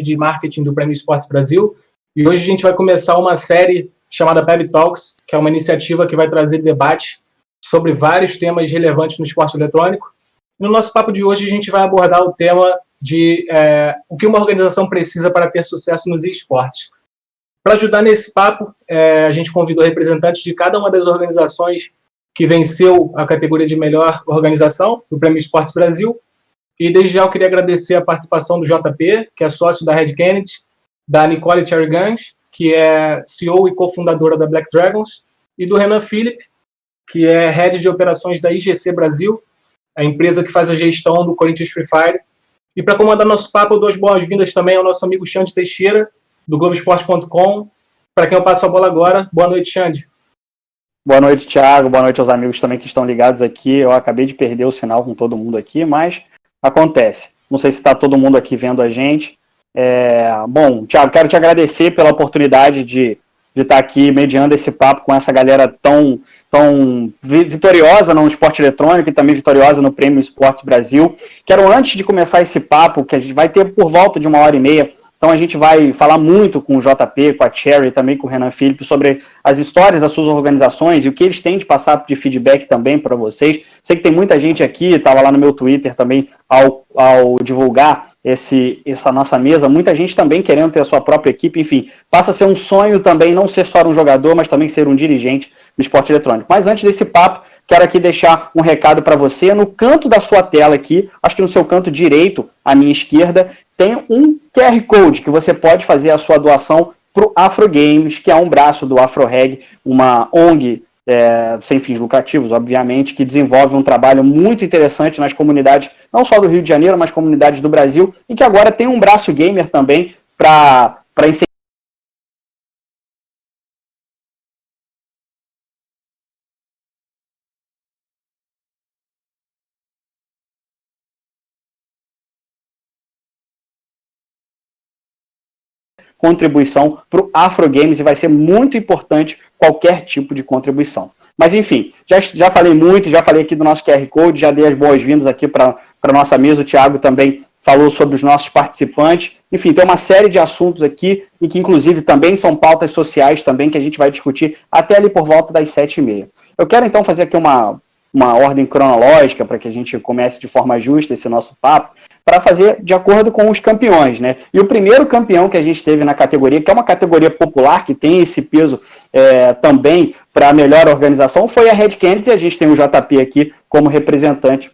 de marketing do Prêmio Esportes Brasil. E hoje a gente vai começar uma série chamada Peb Talks, que é uma iniciativa que vai trazer debate sobre vários temas relevantes no esporte eletrônico. No nosso papo de hoje, a gente vai abordar o tema de é, o que uma organização precisa para ter sucesso nos esportes. Para ajudar nesse papo, é, a gente convidou representantes de cada uma das organizações que venceu a categoria de melhor organização do Prêmio Esportes Brasil. E desde já eu queria agradecer a participação do JP, que é sócio da Red Kennedy, da Nicole Cherry Guns, que é CEO e cofundadora da Black Dragons, e do Renan Philip, que é head de operações da IGC Brasil, a empresa que faz a gestão do Corinthians Free Fire. E para comandar nosso papo, eu dou as boas-vindas também ao nosso amigo Xande Teixeira, do Globoesporte.com. Para quem eu passo a bola agora, boa noite, Xande. Boa noite, Thiago. Boa noite aos amigos também que estão ligados aqui. Eu acabei de perder o sinal com todo mundo aqui, mas acontece. Não sei se está todo mundo aqui vendo a gente. É... Bom, Thiago, quero te agradecer pela oportunidade de, de estar tá aqui mediando esse papo com essa galera tão, tão vitoriosa no esporte eletrônico e também vitoriosa no Prêmio Esportes Brasil. Quero, antes de começar esse papo, que a gente vai ter por volta de uma hora e meia, então a gente vai falar muito com o JP, com a Cherry, também com o Renan Felipe, sobre as histórias das suas organizações e o que eles têm de passar de feedback também para vocês. Sei que tem muita gente aqui, estava lá no meu Twitter também, ao, ao divulgar esse, essa nossa mesa, muita gente também querendo ter a sua própria equipe, enfim, passa a ser um sonho também não ser só um jogador, mas também ser um dirigente no esporte eletrônico. Mas antes desse papo, quero aqui deixar um recado para você. No canto da sua tela aqui, acho que no seu canto direito, à minha esquerda, tem um QR Code que você pode fazer a sua doação para o Afro Games, que é um braço do AfroReg, uma ONG é, sem fins lucrativos, obviamente, que desenvolve um trabalho muito interessante nas comunidades, não só do Rio de Janeiro, mas comunidades do Brasil, e que agora tem um braço gamer também para incentivar contribuição para o Afro Games e vai ser muito importante qualquer tipo de contribuição. Mas enfim, já, já falei muito, já falei aqui do nosso QR Code, já dei as boas-vindas aqui para a nossa mesa. O Thiago também falou sobre os nossos participantes. Enfim, tem uma série de assuntos aqui e que inclusive também são pautas sociais também que a gente vai discutir até ali por volta das sete e meia. Eu quero então fazer aqui uma, uma ordem cronológica para que a gente comece de forma justa esse nosso papo para fazer de acordo com os campeões, né? E o primeiro campeão que a gente teve na categoria, que é uma categoria popular, que tem esse peso é, também para a melhor organização, foi a Red Kennedy, e a gente tem o JP aqui como representante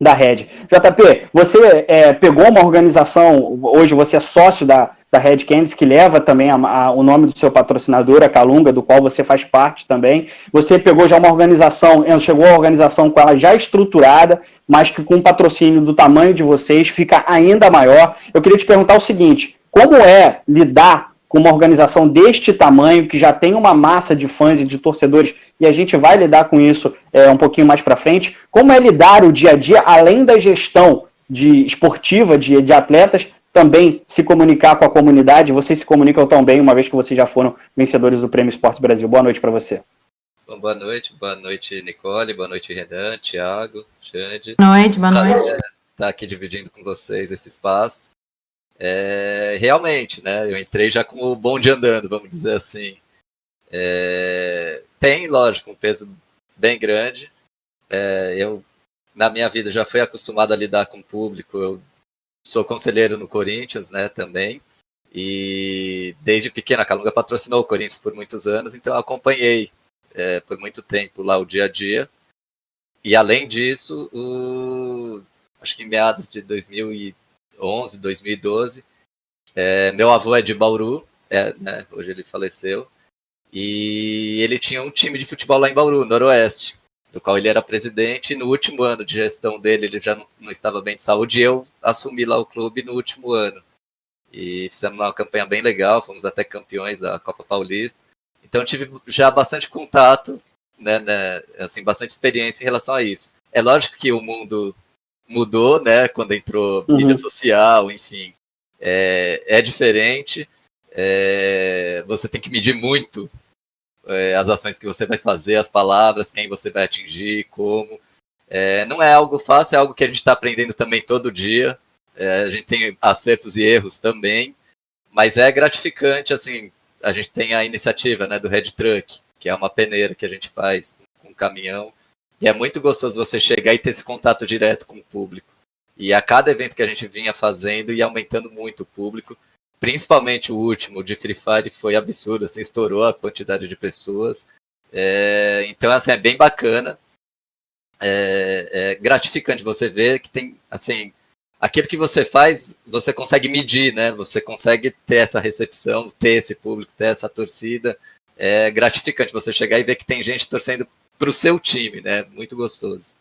da Red. JP, você é, pegou uma organização, hoje você é sócio da, da Red Candies, que leva também a, a, o nome do seu patrocinador, a Calunga, do qual você faz parte também. Você pegou já uma organização, chegou a organização com ela já estruturada, mas que com o patrocínio do tamanho de vocês fica ainda maior. Eu queria te perguntar o seguinte: como é lidar com uma organização deste tamanho, que já tem uma massa de fãs e de torcedores, e a gente vai lidar com isso é, um pouquinho mais para frente? Como é lidar o dia a dia, além da gestão de esportiva de, de atletas, também se comunicar com a comunidade. Vocês se comunicam tão bem, uma vez que vocês já foram vencedores do Prêmio Esportes Brasil. Boa noite para você. Bom, boa noite, boa noite, Nicole, boa noite, Renan, Thiago, Xande. Boa noite, boa noite. Estar tá aqui dividindo com vocês esse espaço. É, realmente, né? Eu entrei já com o bonde andando, vamos dizer assim. É, tem, lógico, um peso bem grande. É, eu, na minha vida, já fui acostumado a lidar com o público. Eu sou conselheiro no Corinthians, né, também. E desde pequena, a Calunga patrocinou o Corinthians por muitos anos, então acompanhei é, por muito tempo lá o dia a dia. E além disso, o, acho que em meados de 2011, 2012, é, meu avô é de Bauru, é, né, hoje ele faleceu, e ele tinha um time de futebol lá em Bauru, Noroeste do qual ele era presidente. E no último ano de gestão dele, ele já não, não estava bem de saúde. E eu assumi lá o clube no último ano. E fizemos uma campanha bem legal, fomos até campeões da Copa Paulista. Então tive já bastante contato, né, né, assim, bastante experiência em relação a isso. É lógico que o mundo mudou, né, quando entrou uhum. mídia social, enfim, é, é diferente. É, você tem que medir muito é, as ações que você vai fazer, as palavras, quem você vai atingir, como. É, não é algo fácil, é algo que a gente está aprendendo também todo dia. É, a gente tem acertos e erros também, mas é gratificante, assim, a gente tem a iniciativa né, do Red Truck, que é uma peneira que a gente faz com um caminhão, e é muito gostoso você chegar e ter esse contato direto com o público. E a cada evento que a gente vinha fazendo ia aumentando muito o público, principalmente o último de Free Fire foi absurdo, assim, estourou a quantidade de pessoas. É, então, assim, é bem bacana. É, é, gratificante você ver que tem, assim, aquilo que você faz, você consegue medir, né? Você consegue ter essa recepção, ter esse público, ter essa torcida. É gratificante você chegar e ver que tem gente torcendo para o seu time, né? Muito gostoso.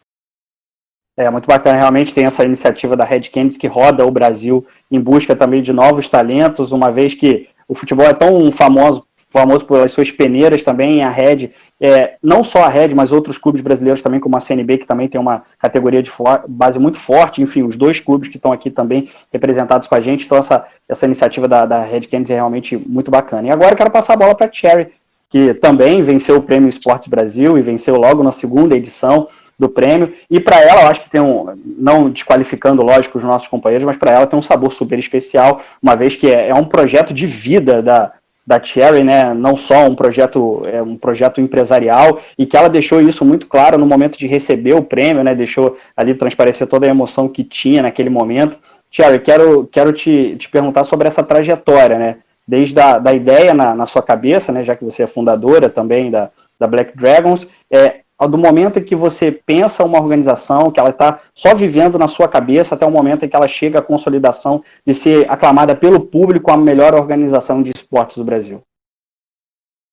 É muito bacana, realmente tem essa iniciativa da Red Canids que roda o Brasil em busca também de novos talentos, uma vez que o futebol é tão famoso famoso pelas suas peneiras também, a Red, é, não só a Red, mas outros clubes brasileiros também, como a CNB, que também tem uma categoria de base muito forte, enfim, os dois clubes que estão aqui também representados com a gente, então essa, essa iniciativa da, da Red Canids é realmente muito bacana. E agora eu quero passar a bola para a Cherry, que também venceu o Prêmio Esportes Brasil e venceu logo na segunda edição do prêmio. E para ela, eu acho que tem um, não desqualificando, lógico, os nossos companheiros, mas para ela tem um sabor super especial, uma vez que é, é um projeto de vida da, da Cherry, né, não só um projeto, é um projeto empresarial, e que ela deixou isso muito claro no momento de receber o prêmio, né, deixou ali transparecer toda a emoção que tinha naquele momento. Cherry, quero, quero te, te perguntar sobre essa trajetória, né, desde a da ideia na, na sua cabeça, né, já que você é fundadora também da, da Black Dragons, é, do momento em que você pensa uma organização, que ela está só vivendo na sua cabeça, até o momento em que ela chega à consolidação de ser aclamada pelo público a melhor organização de esportes do Brasil.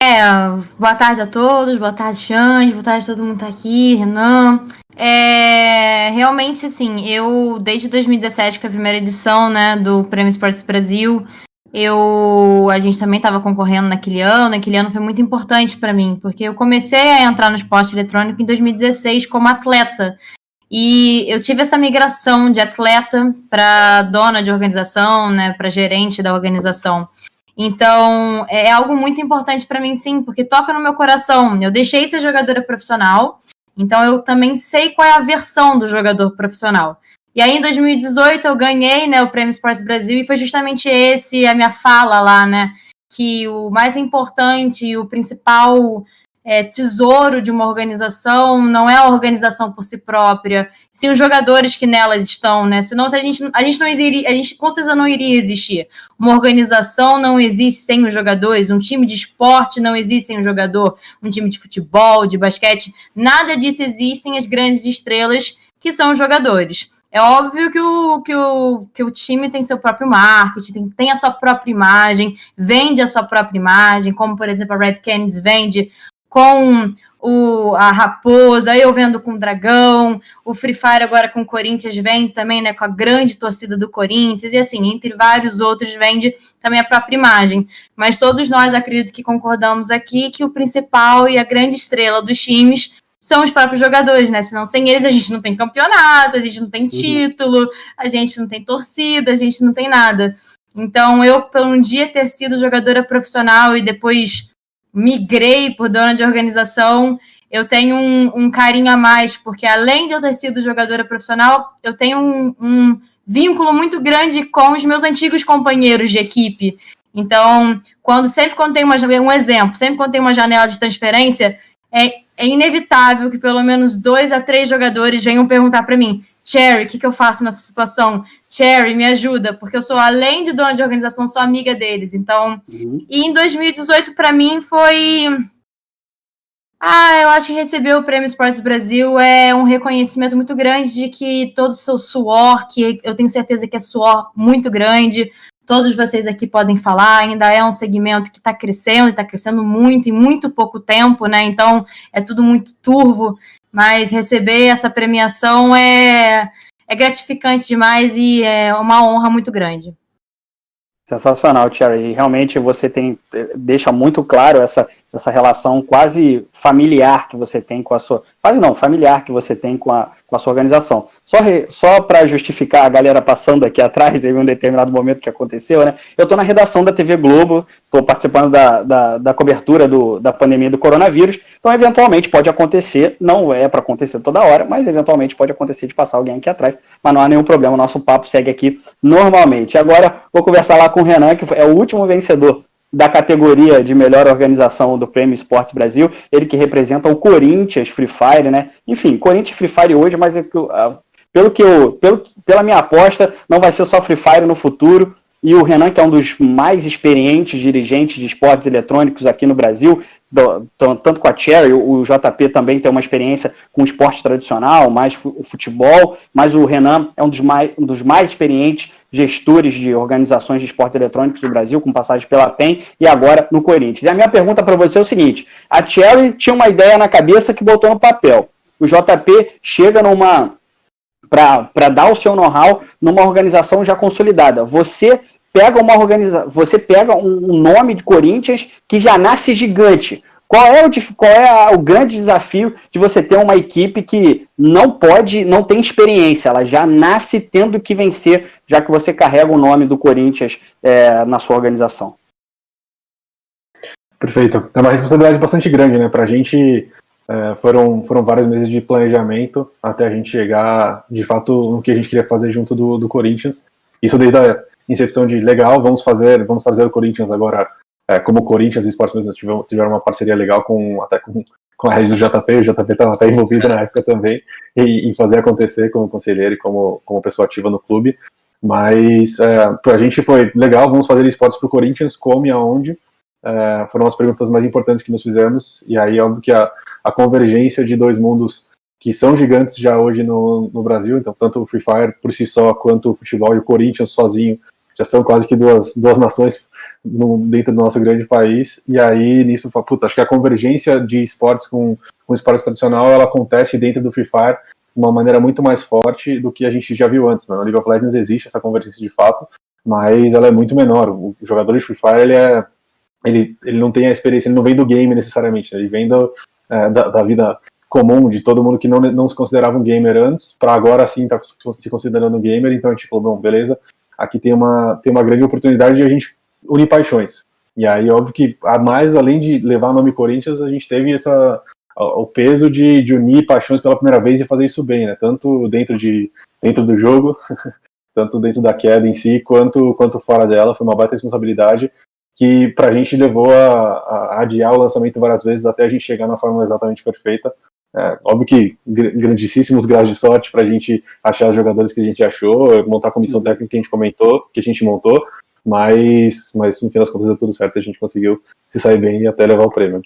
É, boa tarde a todos, boa tarde, Xande, boa tarde a todo mundo tá aqui, Renan. É, realmente, assim, eu, desde 2017, que foi a primeira edição, né, do Prêmio Esportes Brasil, eu a gente também estava concorrendo naquele ano, naquele ano foi muito importante para mim, porque eu comecei a entrar no esporte eletrônico em 2016 como atleta. E eu tive essa migração de atleta para dona de organização, né, para gerente da organização. Então, é algo muito importante para mim, sim, porque toca no meu coração. Eu deixei de ser jogadora profissional, então eu também sei qual é a versão do jogador profissional. E aí, em 2018, eu ganhei né, o Prêmio Esportes Brasil e foi justamente esse a minha fala lá, né? Que o mais importante e o principal é, tesouro de uma organização não é a organização por si própria, sim os jogadores que nelas estão, né? Senão se a gente, a gente não iria, a gente com certeza não iria existir. Uma organização não existe sem os jogadores, um time de esporte não existe sem o jogador, um time de futebol, de basquete, nada disso existe sem as grandes estrelas que são os jogadores. É óbvio que o, que o, que o time tem seu próprio marketing, tem, tem a sua própria imagem, vende a sua própria imagem, como, por exemplo, a Red Canids vende com o, a Raposa, eu vendo com o Dragão, o Free Fire agora com o Corinthians vende também, né, com a grande torcida do Corinthians, e assim, entre vários outros, vende também a própria imagem. Mas todos nós acredito que concordamos aqui que o principal e a grande estrela dos times são os próprios jogadores, né? Senão sem eles a gente não tem campeonato, a gente não tem uhum. título, a gente não tem torcida, a gente não tem nada. Então, eu, por um dia ter sido jogadora profissional e depois migrei por dona de organização, eu tenho um, um carinho a mais, porque além de eu ter sido jogadora profissional, eu tenho um, um vínculo muito grande com os meus antigos companheiros de equipe. Então, quando sempre quando tem uma um exemplo, sempre quando tem uma janela de transferência, é, é inevitável que pelo menos dois a três jogadores venham perguntar para mim, Cherry, o que, que eu faço nessa situação? Cherry, me ajuda, porque eu sou, além de dona de organização, sou amiga deles. Então, uhum. e em 2018, para mim, foi. Ah, eu acho que receber o Prêmio Esportes Brasil é um reconhecimento muito grande de que todo o seu suor, que eu tenho certeza que é suor muito grande, todos vocês aqui podem falar, ainda é um segmento que está crescendo, está crescendo muito em muito pouco tempo, né? Então é tudo muito turvo, mas receber essa premiação é, é gratificante demais e é uma honra muito grande. Sensacional, Thierry. Realmente você tem deixa muito claro essa essa relação quase familiar que você tem com a sua. Quase não, familiar que você tem com a, com a sua organização. Só, só para justificar a galera passando aqui atrás, teve um determinado momento que aconteceu, né? Eu estou na redação da TV Globo, estou participando da, da, da, cobertura do, da pandemia do coronavírus, então eventualmente pode acontecer, não é para acontecer toda hora, mas eventualmente pode acontecer de passar alguém aqui atrás, mas não há nenhum problema, nosso papo segue aqui normalmente. Agora vou conversar lá com o Renan, que é o último vencedor da categoria de melhor organização do Prêmio Esportes Brasil, ele que representa o Corinthians Free Fire, né? Enfim, Corinthians Free Fire hoje, mas é pelo que eu, pelo, pela minha aposta, não vai ser só Free Fire no futuro. E o Renan, que é um dos mais experientes dirigentes de esportes eletrônicos aqui no Brasil, do, tanto com a Cherry, o JP também tem uma experiência com esporte tradicional, mais futebol, mas o Renan é um dos mais, um dos mais experientes gestores de organizações de esportes eletrônicos do Brasil, com passagem pela PEN e agora no Corinthians. E a minha pergunta para você é o seguinte: a Cherry tinha uma ideia na cabeça que botou no papel. O JP chega numa para dar o seu know-how numa organização já consolidada. Você pega uma organização, você pega um nome de Corinthians que já nasce gigante. Qual é, o, qual é a, o grande desafio de você ter uma equipe que não pode, não tem experiência, ela já nasce tendo que vencer, já que você carrega o nome do Corinthians é, na sua organização? Perfeito. É uma responsabilidade bastante grande, né? Para a gente é, foram, foram vários meses de planejamento até a gente chegar, de fato, no que a gente queria fazer junto do, do Corinthians. Isso desde a incepção de legal, vamos fazer, vamos trazer o Corinthians agora é, como o Corinthians e Esportes tiveram, tiveram uma parceria legal com até com, com a rede do JP, o JP estava até envolvido na época também em, fazer acontecer como conselheiro e como, como pessoa ativa no clube. Mas é, para a gente foi legal, vamos fazer esportes para o Corinthians, como e aonde. É, foram as perguntas mais importantes que nós fizemos, e aí óbvio que a, a convergência de dois mundos que são gigantes já hoje no, no Brasil, então tanto o Free Fire por si só, quanto o futebol e o Corinthians sozinho, já são quase que duas, duas nações no, dentro do nosso grande país, e aí nisso, puta, acho que a convergência de esportes com, com esportes tradicional, ela acontece dentro do Free Fire de uma maneira muito mais forte do que a gente já viu antes, né? no League of Legends existe essa convergência de fato, mas ela é muito menor, o jogador de Free Fire, ele é ele, ele não tem a experiência, ele não vem do game necessariamente, né? ele vem do, é, da, da vida comum de todo mundo que não, não se considerava um gamer antes, para agora sim tá se considerando um gamer, então a gente falou, bom, beleza, aqui tem uma, tem uma grande oportunidade de a gente unir paixões. E aí, óbvio que, a mais além de levar o nome Corinthians, a gente teve essa, o peso de, de unir paixões pela primeira vez e fazer isso bem, né? Tanto dentro, de, dentro do jogo, tanto dentro da queda em si, quanto, quanto fora dela. Foi uma baita responsabilidade que pra gente levou a, a, adiar o lançamento várias vezes até a gente chegar na forma exatamente perfeita. É, óbvio que grandíssimos graus de sorte para a gente achar os jogadores que a gente achou, montar a comissão técnica que a gente comentou, que a gente montou, mas, mas no fim das contas deu tudo certo, a gente conseguiu se sair bem e até levar o prêmio.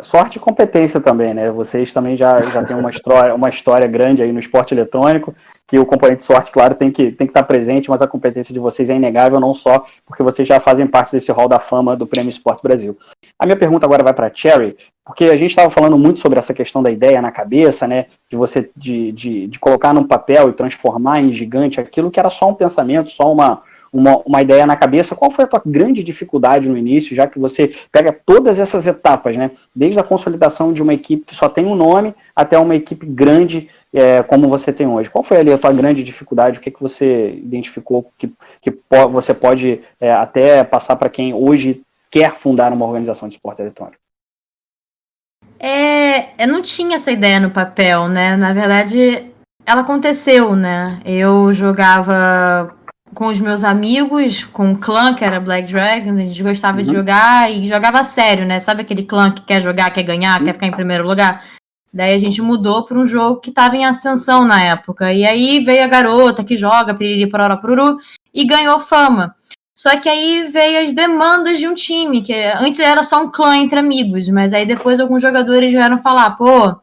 Sorte e competência também, né? Vocês também já, já têm uma história, uma história grande aí no esporte eletrônico, que o componente sorte, claro, tem que, tem que estar presente, mas a competência de vocês é inegável, não só porque vocês já fazem parte desse hall da fama do Prêmio Esporte Brasil. A minha pergunta agora vai para a Cherry, porque a gente estava falando muito sobre essa questão da ideia na cabeça, né? De você de, de, de colocar num papel e transformar em gigante aquilo que era só um pensamento, só uma, uma, uma ideia na cabeça, qual foi a tua grande dificuldade no início, já que você pega todas essas etapas, né? Desde a consolidação de uma equipe que só tem um nome até uma equipe grande é, como você tem hoje. Qual foi ali a tua grande dificuldade? O que, que você identificou que, que po você pode é, até passar para quem hoje quer fundar uma organização de esportes eletrônicos? É, eu não tinha essa ideia no papel, né? Na verdade, ela aconteceu, né? Eu jogava com os meus amigos, com o clã que era Black Dragons, a gente gostava uhum. de jogar e jogava sério, né? Sabe aquele clã que quer jogar, quer ganhar, uhum. quer ficar em primeiro lugar? Daí a gente mudou para um jogo que estava em ascensão na época. E aí veio a garota que joga piriri pororó pururu e ganhou fama. Só que aí veio as demandas de um time, que antes era só um clã entre amigos, mas aí depois alguns jogadores vieram falar, pô,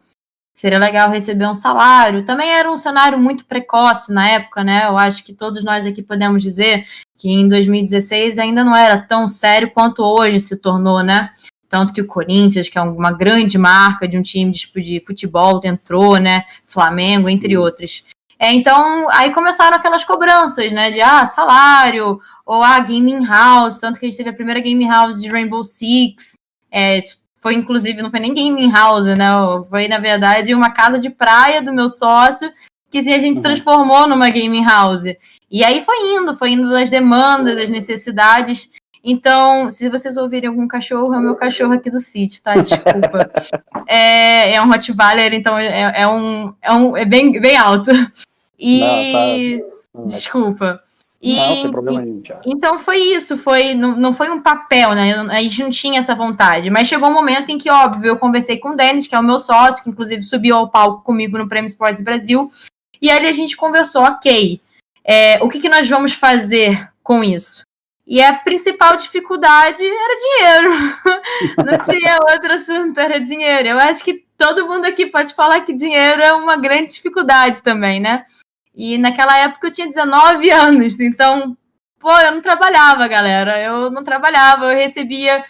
seria legal receber um salário. Também era um cenário muito precoce na época, né? Eu acho que todos nós aqui podemos dizer que em 2016 ainda não era tão sério quanto hoje se tornou, né? Tanto que o Corinthians, que é uma grande marca de um time de, de futebol, entrou, né? Flamengo, entre outros. É, então, aí começaram aquelas cobranças, né? De ah, salário, ou ah, gaming house, tanto que a gente teve a primeira gaming house de Rainbow Six, É, foi inclusive, não foi nem gaming house, né? Foi, na verdade, uma casa de praia do meu sócio, que a gente uhum. transformou numa gaming house. E aí foi indo, foi indo das demandas, as necessidades. Então, se vocês ouvirem algum cachorro, é o meu cachorro aqui do sítio, tá? Desculpa. é, é um Rottweiler, então é, é, um, é, um, é bem, bem alto. E. Não, tá... Desculpa. E, não, sem problema nenhum, Então foi isso, foi não, não foi um papel, né? A gente não tinha essa vontade. Mas chegou um momento em que, óbvio, eu conversei com o Denis, que é o meu sócio, que inclusive subiu ao palco comigo no Prêmio Sports Brasil. E aí a gente conversou, ok, é, o que, que nós vamos fazer com isso? E a principal dificuldade era dinheiro. Não tinha outro assunto, era dinheiro. Eu acho que todo mundo aqui pode falar que dinheiro é uma grande dificuldade também, né? E naquela época eu tinha 19 anos, então, pô, eu não trabalhava, galera. Eu não trabalhava, eu recebia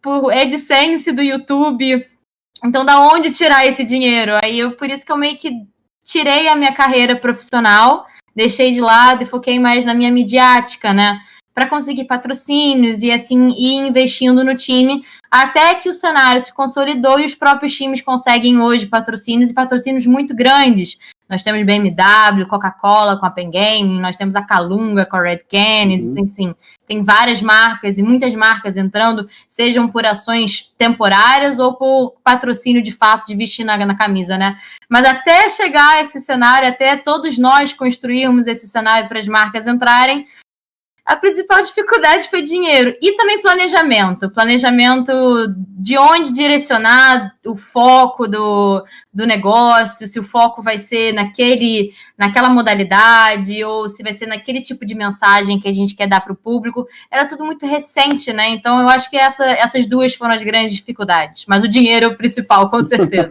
por AdSense do YouTube. Então, da onde tirar esse dinheiro? Aí eu, por isso que eu meio que tirei a minha carreira profissional, deixei de lado e foquei mais na minha midiática, né? Para conseguir patrocínios e assim ir investindo no time, até que o cenário se consolidou e os próprios times conseguem hoje patrocínios e patrocínios muito grandes. Nós temos BMW, Coca-Cola com a Pen Game, nós temos a Calunga com a Red Canids, uhum. enfim, tem várias marcas e muitas marcas entrando, sejam por ações temporárias ou por patrocínio de fato de vestir na, na camisa, né? Mas até chegar a esse cenário, até todos nós construirmos esse cenário para as marcas entrarem, a principal dificuldade foi dinheiro e também planejamento. Planejamento de onde direcionar o foco do, do negócio, se o foco vai ser naquele, naquela modalidade ou se vai ser naquele tipo de mensagem que a gente quer dar para o público. Era tudo muito recente, né? Então eu acho que essa, essas duas foram as grandes dificuldades. Mas o dinheiro é o principal, com certeza.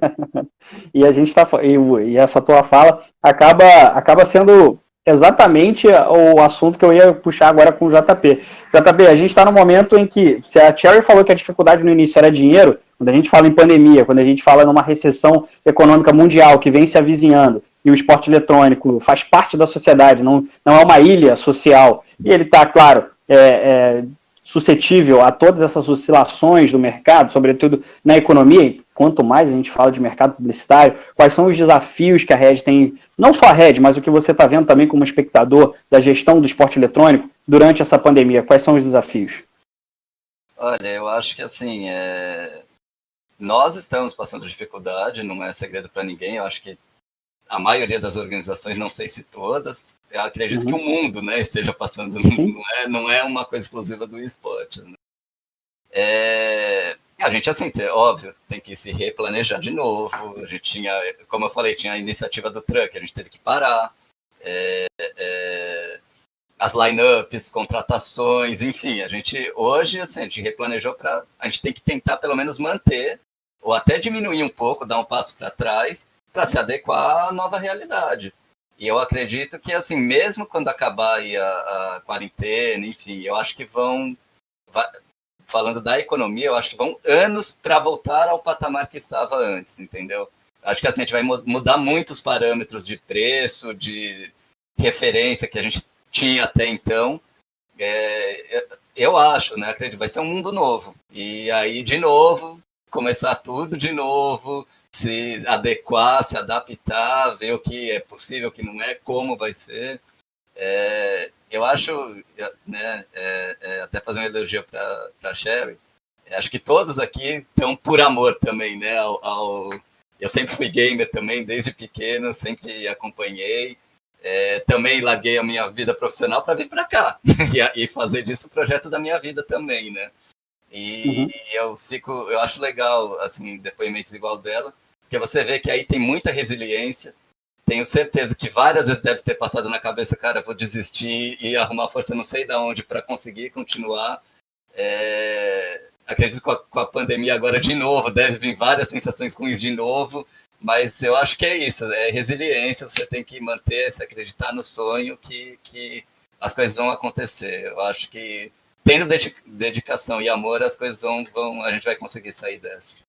e a gente está e, e essa tua fala acaba, acaba sendo exatamente o assunto que eu ia puxar agora com o JP. JP, a gente está no momento em que, se a Cherry falou que a dificuldade no início era dinheiro, quando a gente fala em pandemia, quando a gente fala numa recessão econômica mundial que vem se avizinhando, e o esporte eletrônico faz parte da sociedade, não, não é uma ilha social, e ele está, claro, é, é, suscetível a todas essas oscilações do mercado, sobretudo na economia, quanto mais a gente fala de mercado publicitário, quais são os desafios que a rede tem, não só a rede, mas o que você está vendo também como espectador da gestão do esporte eletrônico durante essa pandemia, quais são os desafios? Olha, eu acho que assim, é... nós estamos passando dificuldade, não é segredo para ninguém, eu acho que a maioria das organizações, não sei se todas, eu acredito uhum. que o mundo né, esteja passando, não é, não é uma coisa exclusiva do esportes. Né? É, a gente, assim, é óbvio, tem que se replanejar de novo. A gente tinha, como eu falei, tinha a iniciativa do truck, a gente teve que parar. É, é, as lineups, contratações, enfim, a gente hoje assim, a gente replanejou para a gente tem que tentar pelo menos manter ou até diminuir um pouco, dar um passo para trás para se adequar à nova realidade. E eu acredito que, assim, mesmo quando acabar a, a quarentena, enfim, eu acho que vão. falando da economia, eu acho que vão anos para voltar ao patamar que estava antes, entendeu? Acho que assim, a gente vai mudar muitos parâmetros de preço, de referência que a gente tinha até então. É, eu acho, né? Acredito, vai ser um mundo novo. E aí, de novo, começar tudo de novo, se adequar, se adaptar, ver o que é possível, o que não é, como vai ser. É, eu acho, né, é, é, até fazer uma elogio para a Sherry, acho que todos aqui estão por amor também, né? Ao, ao, eu sempre fui gamer também, desde pequeno, sempre acompanhei. É, também larguei a minha vida profissional para vir para cá e, e, fazer disso o projeto da minha vida também, né? E, uhum. eu fico, eu acho legal, assim, depoimentos igual dela, porque você vê que aí tem muita resiliência. Tenho certeza que várias vezes deve ter passado na cabeça, cara, vou desistir e arrumar força não sei da onde para conseguir continuar. É... Acredito que com a, com a pandemia agora de novo, deve vir várias sensações ruins de novo, mas eu acho que é isso, é resiliência, você tem que manter, se acreditar no sonho que, que as coisas vão acontecer. Eu acho que tendo dedicação e amor, as coisas vão, vão a gente vai conseguir sair dessa.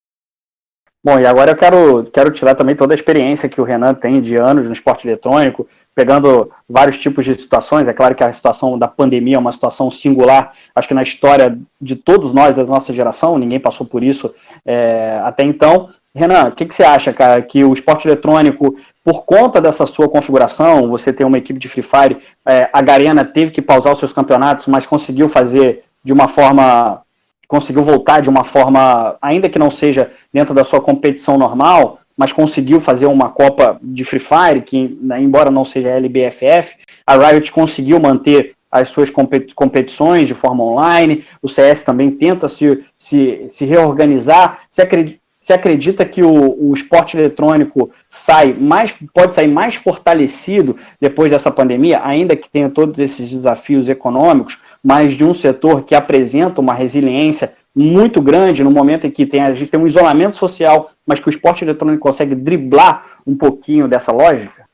Bom, e agora eu quero, quero tirar também toda a experiência que o Renan tem de anos no esporte eletrônico, pegando vários tipos de situações. É claro que a situação da pandemia é uma situação singular, acho que na história de todos nós, da nossa geração, ninguém passou por isso é, até então. Renan, o que, que, você acha, cara, que o esporte eletrônico, por conta dessa sua configuração, você tem uma equipe de Free Fire, é, a Garena teve que pausar os seus campeonatos, mas conseguiu fazer de uma forma conseguiu voltar de uma forma, ainda que não seja dentro da sua competição normal, mas conseguiu fazer uma Copa de Free Fire, que, né, embora não seja LBFF, a Riot conseguiu manter as suas competições de forma online, o CS também tenta se, se, se reorganizar. Você acredita, você acredita que o, o esporte eletrônico sai mais, pode sair mais fortalecido depois dessa pandemia, ainda que tenha todos esses desafios econômicos? Mas de um setor que apresenta uma resiliência muito grande no momento em que tem, a gente tem um isolamento social, mas que o esporte eletrônico consegue driblar um pouquinho dessa lógica?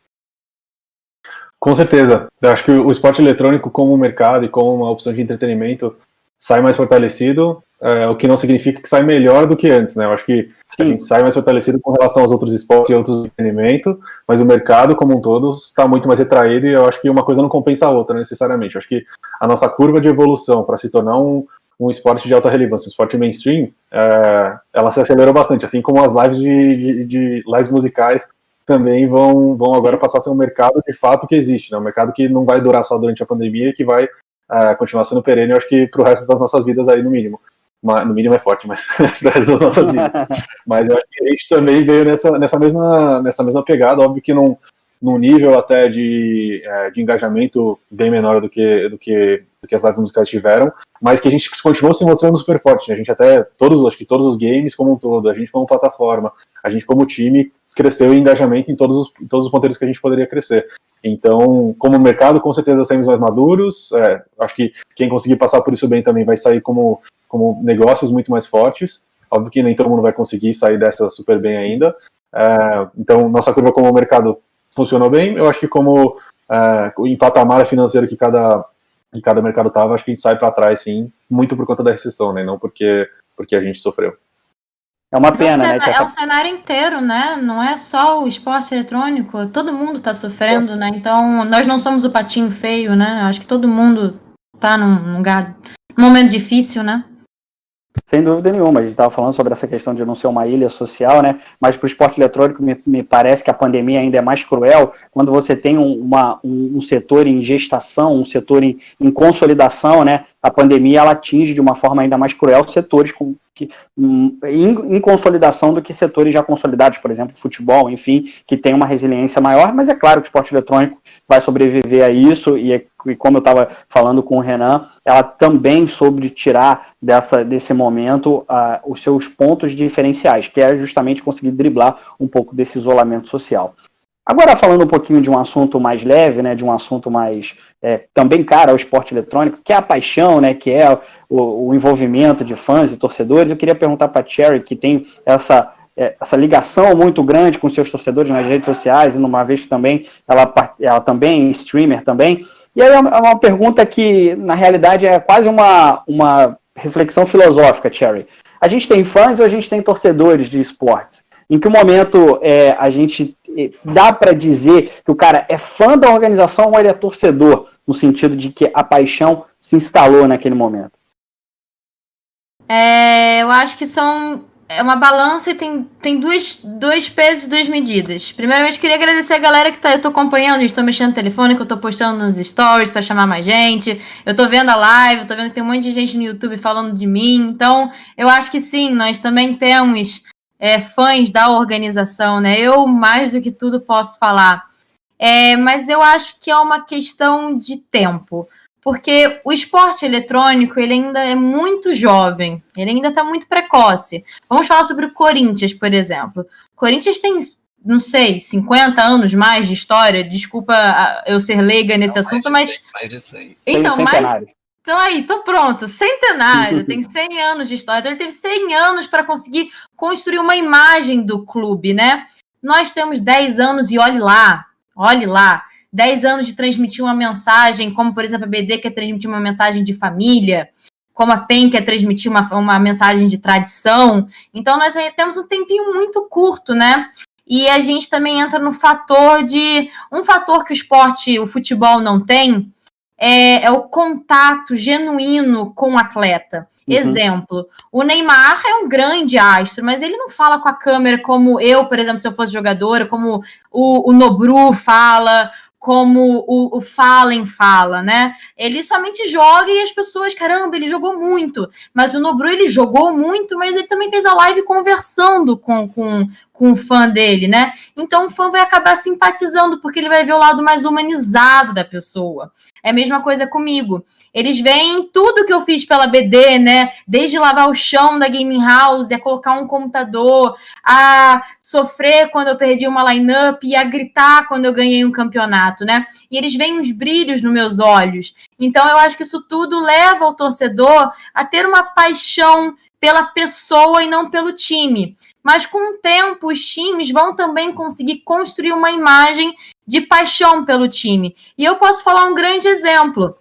Com certeza. Eu acho que o esporte eletrônico, como mercado e como uma opção de entretenimento, sai mais fortalecido, é, o que não significa que sai melhor do que antes, né? Eu acho que Sim. a gente sai mais fortalecido com relação aos outros esportes e outros entretenimento, mas o mercado como um todo está muito mais retraído e eu acho que uma coisa não compensa a outra necessariamente. Eu acho que a nossa curva de evolução para se tornar um, um esporte de alta relevância, um esporte mainstream, é, ela se acelerou bastante, assim como as lives de, de, de, lives musicais também vão, vão agora passar a ser um mercado de fato que existe, né? um mercado que não vai durar só durante a pandemia, que vai é, continuar sendo perene, eu acho que para o resto das nossas vidas aí no mínimo no mínimo é forte, mas para as nossas vidas. mas eu acho que a gente também veio nessa, nessa, mesma, nessa mesma pegada, óbvio que num, num nível até de, é, de engajamento bem menor do que, do que, do que as lives musicais tiveram, mas que a gente continuou se mostrando super forte. Né? A gente até, todos, acho que todos os games como um todo, a gente como plataforma, a gente como time, cresceu em engajamento em todos os, em todos os ponteiros que a gente poderia crescer. Então, como mercado, com certeza saímos mais maduros. É, acho que quem conseguir passar por isso bem também vai sair como como negócios muito mais fortes. Óbvio que nem todo mundo vai conseguir sair dessa super bem ainda. É, então, nossa curva como mercado funcionou bem. Eu acho que como é, em patamar financeiro que cada, que cada mercado estava, acho que a gente sai para trás, sim, muito por conta da recessão, né? Não porque, porque a gente sofreu. É uma pena, é né? É o cenário inteiro, né? Não é só o esporte eletrônico, todo mundo está sofrendo, né? Então, nós não somos o patinho feio, né? Acho que todo mundo está num lugar, num momento difícil, né? Sem dúvida nenhuma, a gente estava falando sobre essa questão de não ser uma ilha social, né? Mas para o esporte eletrônico me, me, parece que a pandemia ainda é mais cruel quando você tem um, uma, um, um setor em gestação, um setor em, em, consolidação, né? A pandemia ela atinge de uma forma ainda mais cruel setores com, que, em, em, consolidação do que setores já consolidados, por exemplo, futebol, enfim, que tem uma resiliência maior, mas é claro que o esporte eletrônico vai sobreviver a isso, e, é, e como eu estava falando com o Renan, ela também soube tirar dessa, desse momento uh, os seus pontos diferenciais, que é justamente conseguir driblar um pouco desse isolamento social. Agora, falando um pouquinho de um assunto mais leve, né, de um assunto mais é, também cara ao esporte eletrônico, que é a paixão, né, que é o, o envolvimento de fãs e torcedores, eu queria perguntar para a Cherry, que tem essa, é, essa ligação muito grande com seus torcedores nas redes sociais, e uma vez que também ela, ela também é streamer também, e aí é uma é pergunta que, na realidade, é quase uma, uma reflexão filosófica, Cherry. A gente tem fãs ou a gente tem torcedores de esportes? Em que momento é, a gente dá para dizer que o cara é fã da organização ou ele é torcedor, no sentido de que a paixão se instalou naquele momento? É, eu acho que são é uma balança e tem, tem duas, dois pesos e duas medidas. Primeiramente, queria agradecer a galera que tá, eu tô acompanhando, tô mexendo no telefone, que eu tô postando nos stories para chamar mais gente. Eu tô vendo a live, eu tô vendo que tem um monte de gente no YouTube falando de mim. Então, eu acho que sim, nós também temos é, fãs da organização, né? Eu, mais do que tudo, posso falar. É, mas eu acho que é uma questão de tempo. Porque o esporte eletrônico ele ainda é muito jovem, ele ainda está muito precoce. Vamos falar sobre o Corinthians, por exemplo. O Corinthians tem, não sei, 50 anos mais de história. Desculpa eu ser leiga nesse não, assunto, mais mas. 100, mais de 100. Então, mais, então aí, tô pronto. Centenário, tem 100 anos de história. Então ele teve 100 anos para conseguir construir uma imagem do clube, né? Nós temos 10 anos e olhe lá, olhe lá. 10 anos de transmitir uma mensagem, como por exemplo a BD quer transmitir uma mensagem de família. como a PEN quer transmitir uma, uma mensagem de tradição. Então, nós temos um tempinho muito curto, né? E a gente também entra no fator de. Um fator que o esporte, o futebol não tem, é, é o contato genuíno com o atleta. Uhum. Exemplo, o Neymar é um grande astro, mas ele não fala com a câmera como eu, por exemplo, se eu fosse jogadora, como o, o Nobru fala, como o, o Fallen fala, né? Ele somente joga e as pessoas, caramba, ele jogou muito. Mas o Nobru, ele jogou muito, mas ele também fez a live conversando com, com, com o fã dele, né? Então o fã vai acabar simpatizando, porque ele vai ver o lado mais humanizado da pessoa. É a mesma coisa comigo. Eles veem tudo que eu fiz pela BD, né? Desde lavar o chão da gaming house, a colocar um computador, a sofrer quando eu perdi uma lineup e a gritar quando eu ganhei um campeonato, né? E eles veem os brilhos nos meus olhos. Então eu acho que isso tudo leva o torcedor a ter uma paixão pela pessoa e não pelo time. Mas com o tempo, os times vão também conseguir construir uma imagem de paixão pelo time. E eu posso falar um grande exemplo.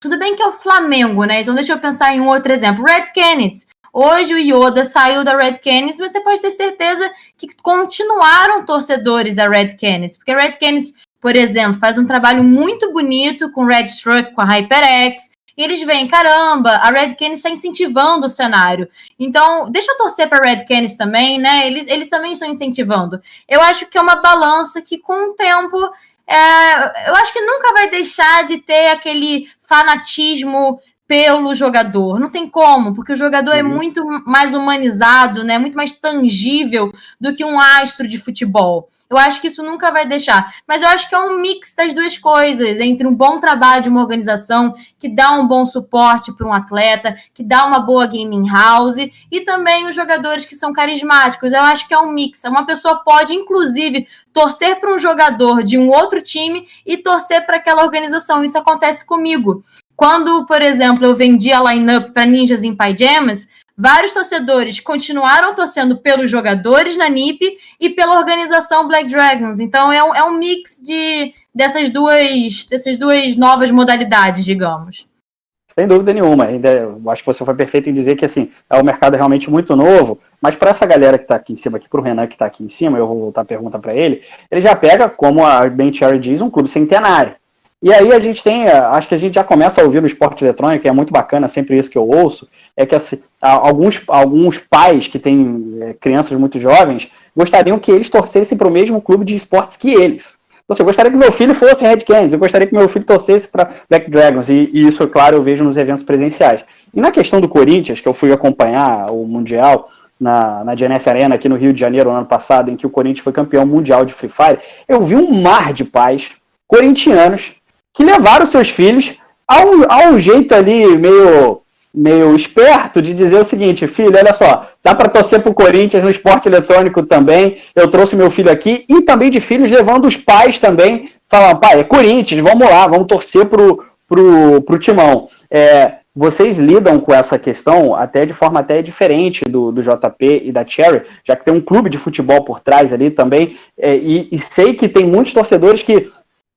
Tudo bem que é o Flamengo, né? Então deixa eu pensar em um outro exemplo. Red Kennedy. Hoje o Yoda saiu da Red Kennedy, mas você pode ter certeza que continuaram torcedores da Red Kennedy, porque a Red Kennedy, por exemplo, faz um trabalho muito bonito com Red Truck, com a HyperX, e eles veem, caramba, a Red Canis está incentivando o cenário. Então, deixa eu torcer para Red Canis também, né? Eles, eles também estão incentivando. Eu acho que é uma balança que, com o tempo, é, eu acho que nunca vai deixar de ter aquele fanatismo pelo jogador. Não tem como, porque o jogador é uhum. é muito mais humanizado, né? Muito mais tangível do que um astro de futebol. Eu acho que isso nunca vai deixar. Mas eu acho que é um mix das duas coisas, entre um bom trabalho de uma organização que dá um bom suporte para um atleta, que dá uma boa gaming house, e também os jogadores que são carismáticos. Eu acho que é um mix. Uma pessoa pode, inclusive, torcer para um jogador de um outro time e torcer para aquela organização. Isso acontece comigo. Quando, por exemplo, eu vendi a lineup para Ninjas em Pyjamas, Vários torcedores continuaram torcendo pelos jogadores na NIP e pela organização Black Dragons. Então é um, é um mix de, dessas, duas, dessas duas novas modalidades, digamos. Sem dúvida nenhuma. Ainda, eu acho que você foi perfeito em dizer que assim, é um mercado realmente muito novo, mas para essa galera que está aqui em cima, aqui para o Renan que está aqui em cima, eu vou voltar a pergunta para ele, ele já pega, como a Ben Cherry diz, um clube centenário. E aí a gente tem, acho que a gente já começa a ouvir no esporte eletrônico, é muito bacana, sempre isso que eu ouço, é que assim, alguns, alguns pais que têm é, crianças muito jovens gostariam que eles torcessem para o mesmo clube de esportes que eles. Então, assim, eu gostaria que meu filho fosse Red Canids, eu gostaria que meu filho torcesse para Black Dragons, e, e isso, é claro, eu vejo nos eventos presenciais. E na questão do Corinthians, que eu fui acompanhar o Mundial, na, na GNS Arena, aqui no Rio de Janeiro, no ano passado, em que o Corinthians foi campeão mundial de Free Fire, eu vi um mar de pais corintianos que levaram seus filhos a um, a um jeito ali meio, meio esperto de dizer o seguinte, filho, olha só, dá para torcer pro Corinthians no esporte eletrônico também, eu trouxe meu filho aqui, e também de filhos levando os pais também, falando, pai, é Corinthians, vamos lá, vamos torcer pro, pro, pro Timão. É, vocês lidam com essa questão até de forma até diferente do, do JP e da Cherry, já que tem um clube de futebol por trás ali também, é, e, e sei que tem muitos torcedores que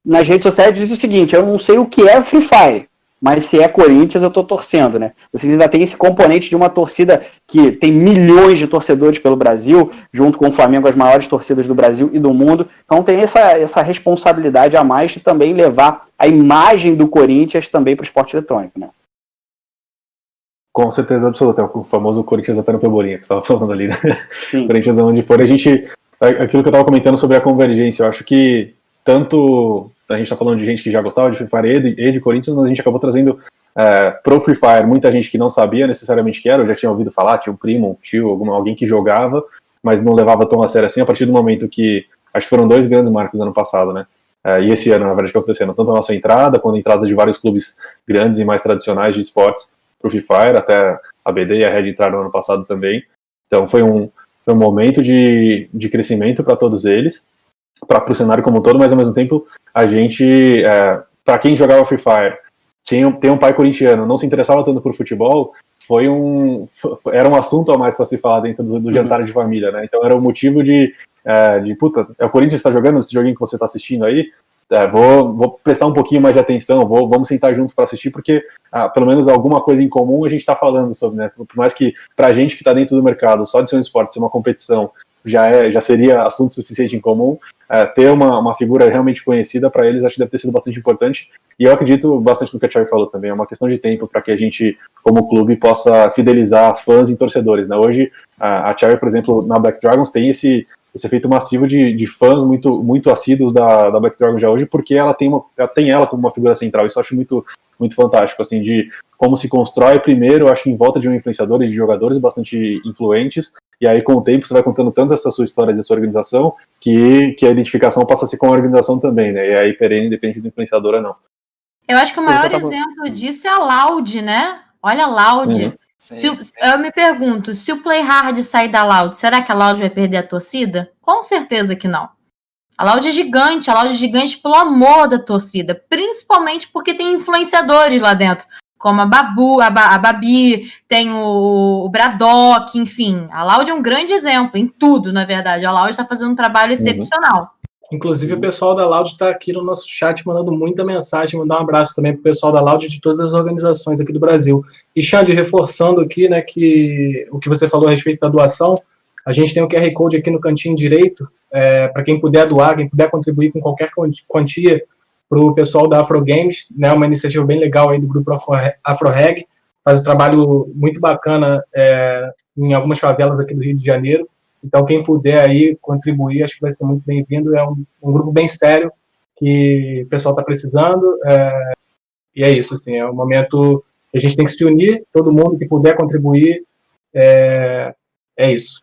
nas redes sociais diz o seguinte: eu não sei o que é Free Fire, mas se é Corinthians, eu tô torcendo, né? Vocês ainda tem esse componente de uma torcida que tem milhões de torcedores pelo Brasil, junto com o Flamengo, as maiores torcidas do Brasil e do mundo. Então tem essa, essa responsabilidade a mais de também levar a imagem do Corinthians também para o esporte eletrônico, né? Com certeza absoluta, é o famoso Corinthians até no Pebolinha que você estava falando ali, né? Corinthians onde for. A gente, aquilo que eu estava comentando sobre a convergência, eu acho que tanto a gente está falando de gente que já gostava de Free Fire e de, e de Corinthians, mas a gente acabou trazendo é, pro Free Fire muita gente que não sabia necessariamente que era, já tinha ouvido falar, tinha um primo, um tio, alguém que jogava, mas não levava tão a sério assim, a partir do momento que, acho que foram dois grandes marcos ano passado, né, é, e esse ano, na verdade, que acontecendo, tanto a nossa entrada, quanto a entrada de vários clubes grandes e mais tradicionais de esportes pro Free Fire, até a BD e a Red entraram no ano passado também, então foi um, foi um momento de, de crescimento para todos eles, para o cenário como um todo, mas ao mesmo tempo a gente, é, para quem jogava Free Fire, tinha, tem um pai corintiano, não se interessava tanto por futebol, foi um era um assunto a mais para se falar dentro do, do uhum. jantar de família, né? Então era o um motivo de, é, de puta, é o Corinthians está jogando esse joguinho que você está assistindo aí, é, vou, vou prestar um pouquinho mais de atenção, vou, vamos sentar junto para assistir, porque ah, pelo menos alguma coisa em comum a gente está falando sobre, né? Por mais que para a gente que está dentro do mercado, só de ser um esporte, ser uma competição, já, é, já seria assunto suficiente em comum, é, ter uma, uma figura realmente conhecida para eles acho que deve ter sido bastante importante. E eu acredito bastante no que a Charlie falou também, é uma questão de tempo para que a gente, como clube, possa fidelizar fãs e torcedores. Né? Hoje, a, a Cherry, por exemplo, na Black Dragons tem esse, esse efeito massivo de, de fãs muito, muito assíduos da, da Black Dragon já hoje, porque ela tem, uma, ela tem ela como uma figura central. Isso eu acho muito, muito fantástico, assim, de como se constrói primeiro, acho que em volta de um influenciador e de jogadores bastante influentes, e aí com o tempo você vai contando tanto essa sua história dessa organização, que, que a identificação passa a ser com a organização também, né, e aí perene independente do influenciador ou não. Eu acho que o maior exemplo disso é a Loud, né? Olha a Loud. Uhum. Sim, o, eu me pergunto, se o Play Hard sair da Loud, será que a Loud vai perder a torcida? Com certeza que não. A Loud é gigante, a Loud é gigante pelo amor da torcida, principalmente porque tem influenciadores lá dentro, como a Babu, a, ba, a Babi, tem o, o Braddock, enfim. A Loud é um grande exemplo em tudo, na verdade. A Loud está fazendo um trabalho uhum. excepcional. Inclusive, o pessoal da Loud está aqui no nosso chat mandando muita mensagem. Mandar um abraço também para o pessoal da Loud de todas as organizações aqui do Brasil. E, Xande, reforçando aqui né, que o que você falou a respeito da doação, a gente tem o QR Code aqui no cantinho direito, é, para quem puder doar, quem puder contribuir com qualquer quantia para o pessoal da Afro Games, né, uma iniciativa bem legal aí do grupo Afro Reg, faz um trabalho muito bacana é, em algumas favelas aqui do Rio de Janeiro. Então, quem puder aí contribuir, acho que vai ser muito bem-vindo. É um, um, grupo bem sério que o pessoal está precisando. É, e é isso, assim, é um momento que a gente tem que se unir, todo mundo que puder contribuir. É, é isso.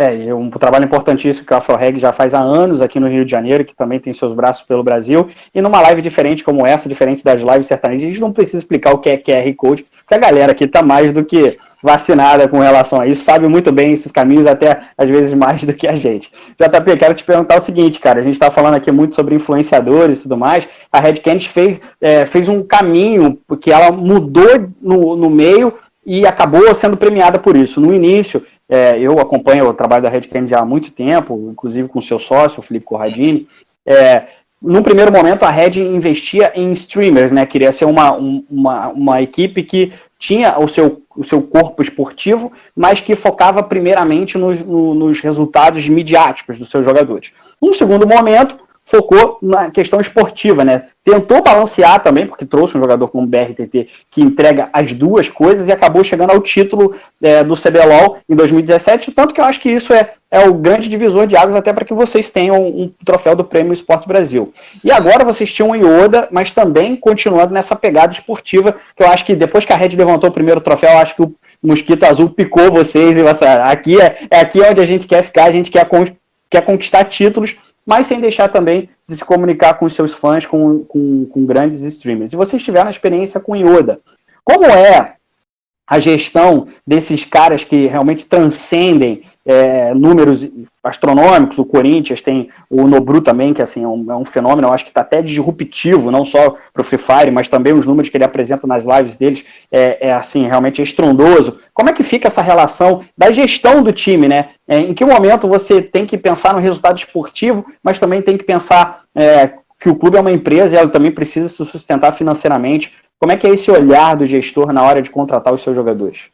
É, um trabalho importantíssimo que a AfroReg já faz há anos aqui no Rio de Janeiro, que também tem seus braços pelo Brasil. E numa live diferente como essa, diferente das lives sertanejas, a gente não precisa explicar o que é QR Code, porque a galera aqui está mais do que vacinada com relação a isso, sabe muito bem esses caminhos, até às vezes mais do que a gente. JP, quero te perguntar o seguinte, cara, a gente está falando aqui muito sobre influenciadores e tudo mais, a Red Candy fez, é, fez um caminho, porque ela mudou no, no meio e acabou sendo premiada por isso. No início, é, eu acompanho o trabalho da Red Candy há muito tempo, inclusive com seu sócio, o Felipe Corradini, é, num primeiro momento, a Red investia em streamers, né? Queria ser uma, uma, uma equipe que tinha o seu, o seu corpo esportivo, mas que focava primeiramente nos, no, nos resultados midiáticos dos seus jogadores. Num segundo momento, focou na questão esportiva, né? Tentou balancear também, porque trouxe um jogador como o BRTT que entrega as duas coisas e acabou chegando ao título é, do CBLOL em 2017, tanto que eu acho que isso é, é o grande divisor de águas até para que vocês tenham um troféu do Prêmio Esporte Brasil. Sim. E agora vocês tinham o Ioda, mas também continuando nessa pegada esportiva, que eu acho que depois que a Red levantou o primeiro troféu, eu acho que o Mosquito Azul picou vocês e você, aqui é, é aqui onde a gente quer ficar, a gente quer, quer conquistar títulos mas sem deixar também de se comunicar com seus fãs, com, com, com grandes streamers. E vocês tiveram a experiência com Yoda. Como é a gestão desses caras que realmente transcendem é, números astronômicos, o Corinthians tem o Nobru também, que assim, é, um, é um fenômeno, eu acho que está até disruptivo, não só para o Free Fire, mas também os números que ele apresenta nas lives deles é, é assim, realmente estrondoso. Como é que fica essa relação da gestão do time, né? É, em que momento você tem que pensar no resultado esportivo, mas também tem que pensar é, que o clube é uma empresa e ela também precisa se sustentar financeiramente. Como é que é esse olhar do gestor na hora de contratar os seus jogadores?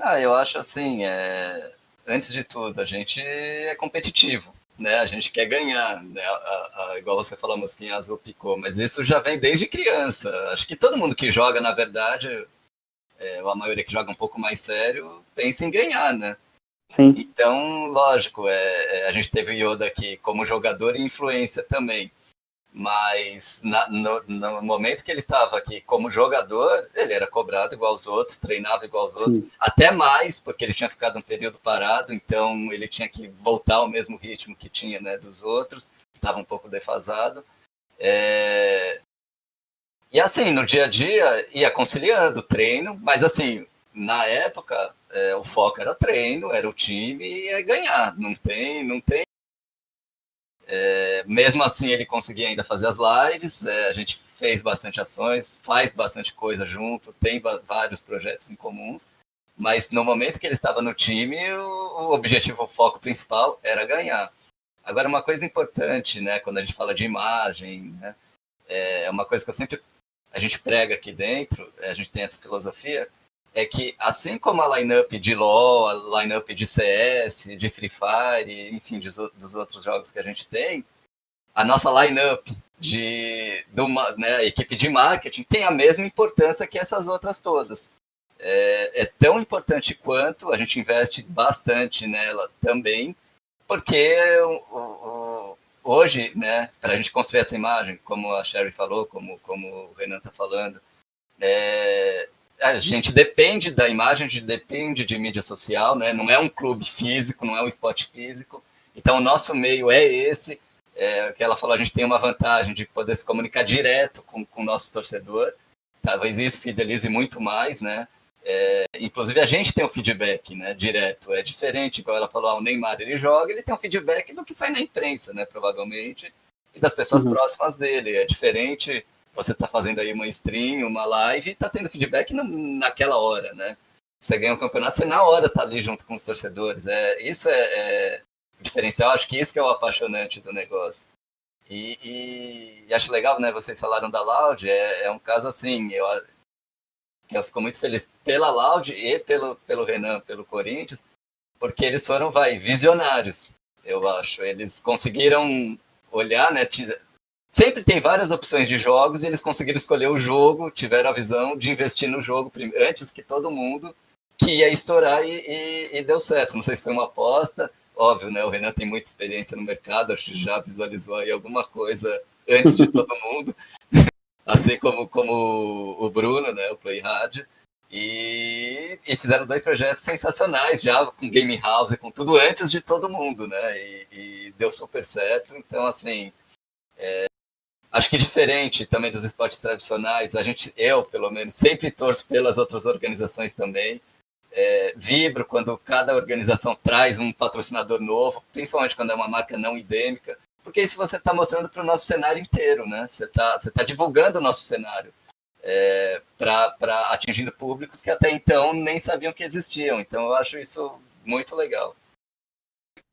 Ah, eu acho assim, é antes de tudo, a gente é competitivo, né? A gente quer ganhar, né? A, a, igual você falou, a mosquinha azul picou, mas isso já vem desde criança. Acho que todo mundo que joga, na verdade, é, a maioria que joga um pouco mais sério, pensa em ganhar, né? Sim. Então, lógico, é, é a gente teve o Yoda aqui como jogador e influência também. Mas na, no, no, momento que ele estava aqui como jogador, ele era cobrado igual aos outros, treinava igual aos outros, Sim. até mais, porque ele tinha ficado um período parado, então ele tinha que voltar ao mesmo ritmo que tinha né, dos outros, estava um pouco defasado. É... E assim, no dia a dia, ia conciliando treino, mas assim, na época, é, o foco era treino, era o time e é ganhar. Não tem, não tem é, mesmo assim, ele conseguia ainda fazer as lives, é, a gente fez bastante ações, faz bastante coisa junto, tem vários projetos em comuns, mas no momento que ele estava no time, o, o objetivo, o foco principal era ganhar. Agora, uma coisa importante, né, quando a gente fala de imagem, né, é uma coisa que eu sempre a gente prega aqui dentro, a gente tem essa filosofia, é que assim como a lineup de LoL, a lineup de CS, de Free Fire, enfim, dos, outros jogos que a gente tem, a nossa lineup de do, né, equipe de marketing tem a mesma importância que essas outras todas. É, é, tão importante quanto, a gente investe bastante nela também, porque o, o, hoje, né, para a gente construir essa imagem, como a Sherry falou, como, como o Renan está falando, é, a gente depende da imagem, a gente depende de mídia social, né? não é um clube físico, não é um esporte físico. Então, o nosso meio é esse, é, que ela falou, a gente tem uma vantagem de poder se comunicar direto com, com o nosso torcedor. Talvez isso fidelize muito mais, né? É, inclusive a gente tem um feedback, né, direto. É diferente, como ela falou, ah, o Neymar ele joga, ele tem um feedback do que sai na imprensa, né, provavelmente, e das pessoas uhum. próximas dele. É diferente você está fazendo aí uma stream, uma live, está tendo feedback naquela hora, né? Você ganha um campeonato, você na hora está ali junto com os torcedores. É, isso é, é diferencial, acho que isso que é o apaixonante do negócio. E, e, e acho legal, né? Vocês falaram da Loud, é, é um caso assim, eu, eu fico muito feliz pela Loud e pelo, pelo Renan, pelo Corinthians, porque eles foram, vai, visionários, eu acho. Eles conseguiram olhar, né? Sempre tem várias opções de jogos e eles conseguiram escolher o jogo, tiveram a visão de investir no jogo antes que todo mundo, que ia estourar e, e, e deu certo. Não sei se foi uma aposta, óbvio, né? O Renan tem muita experiência no mercado, acho que já visualizou aí alguma coisa antes de todo mundo, assim como, como o Bruno, né? O Play. E, e, fizeram dois projetos sensacionais já com Game House, com tudo antes de todo mundo, né? E, e deu super certo. Então, assim, é, acho que diferente também dos esportes tradicionais, a gente, eu pelo menos, sempre torço pelas outras organizações também. É, vibro quando cada organização traz um patrocinador novo, principalmente quando é uma marca não endêmica, porque isso você está mostrando para o nosso cenário inteiro, né? Você está você tá divulgando o nosso cenário é, para atingindo públicos que até então nem sabiam que existiam. Então eu acho isso muito legal.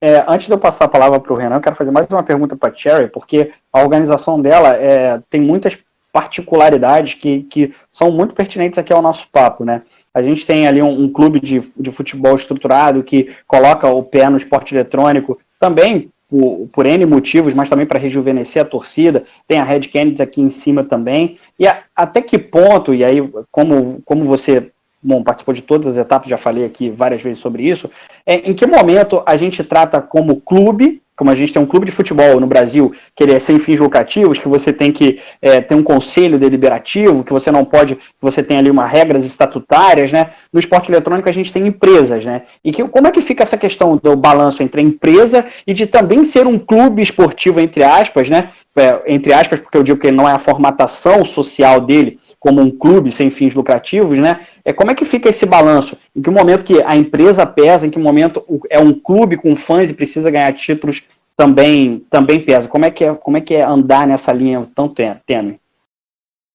É, antes de eu passar a palavra para o Renan, eu quero fazer mais uma pergunta para a Cherry, porque a organização dela é, tem muitas particularidades que, que são muito pertinentes aqui ao nosso papo, né? A gente tem ali um, um clube de, de futebol estruturado que coloca o pé no esporte eletrônico, também por, por N motivos, mas também para rejuvenescer a torcida. Tem a Red Kennedy aqui em cima também. E a, até que ponto, e aí, como, como você bom, participou de todas as etapas, já falei aqui várias vezes sobre isso. É, em que momento a gente trata como clube, como a gente tem um clube de futebol no Brasil, que ele é sem fins lucrativos, que você tem que é, ter um conselho deliberativo, que você não pode, você tem ali uma regras estatutárias, né? No esporte eletrônico a gente tem empresas, né? E que, como é que fica essa questão do balanço entre a empresa e de também ser um clube esportivo, entre aspas, né? É, entre aspas, porque eu digo que não é a formatação social dele, como um clube sem fins lucrativos, né? É como é que fica esse balanço? Em que momento que a empresa pesa, em que momento é um clube com fãs e precisa ganhar títulos também também pesa? Como é que é, como é que é andar nessa linha tão tênue?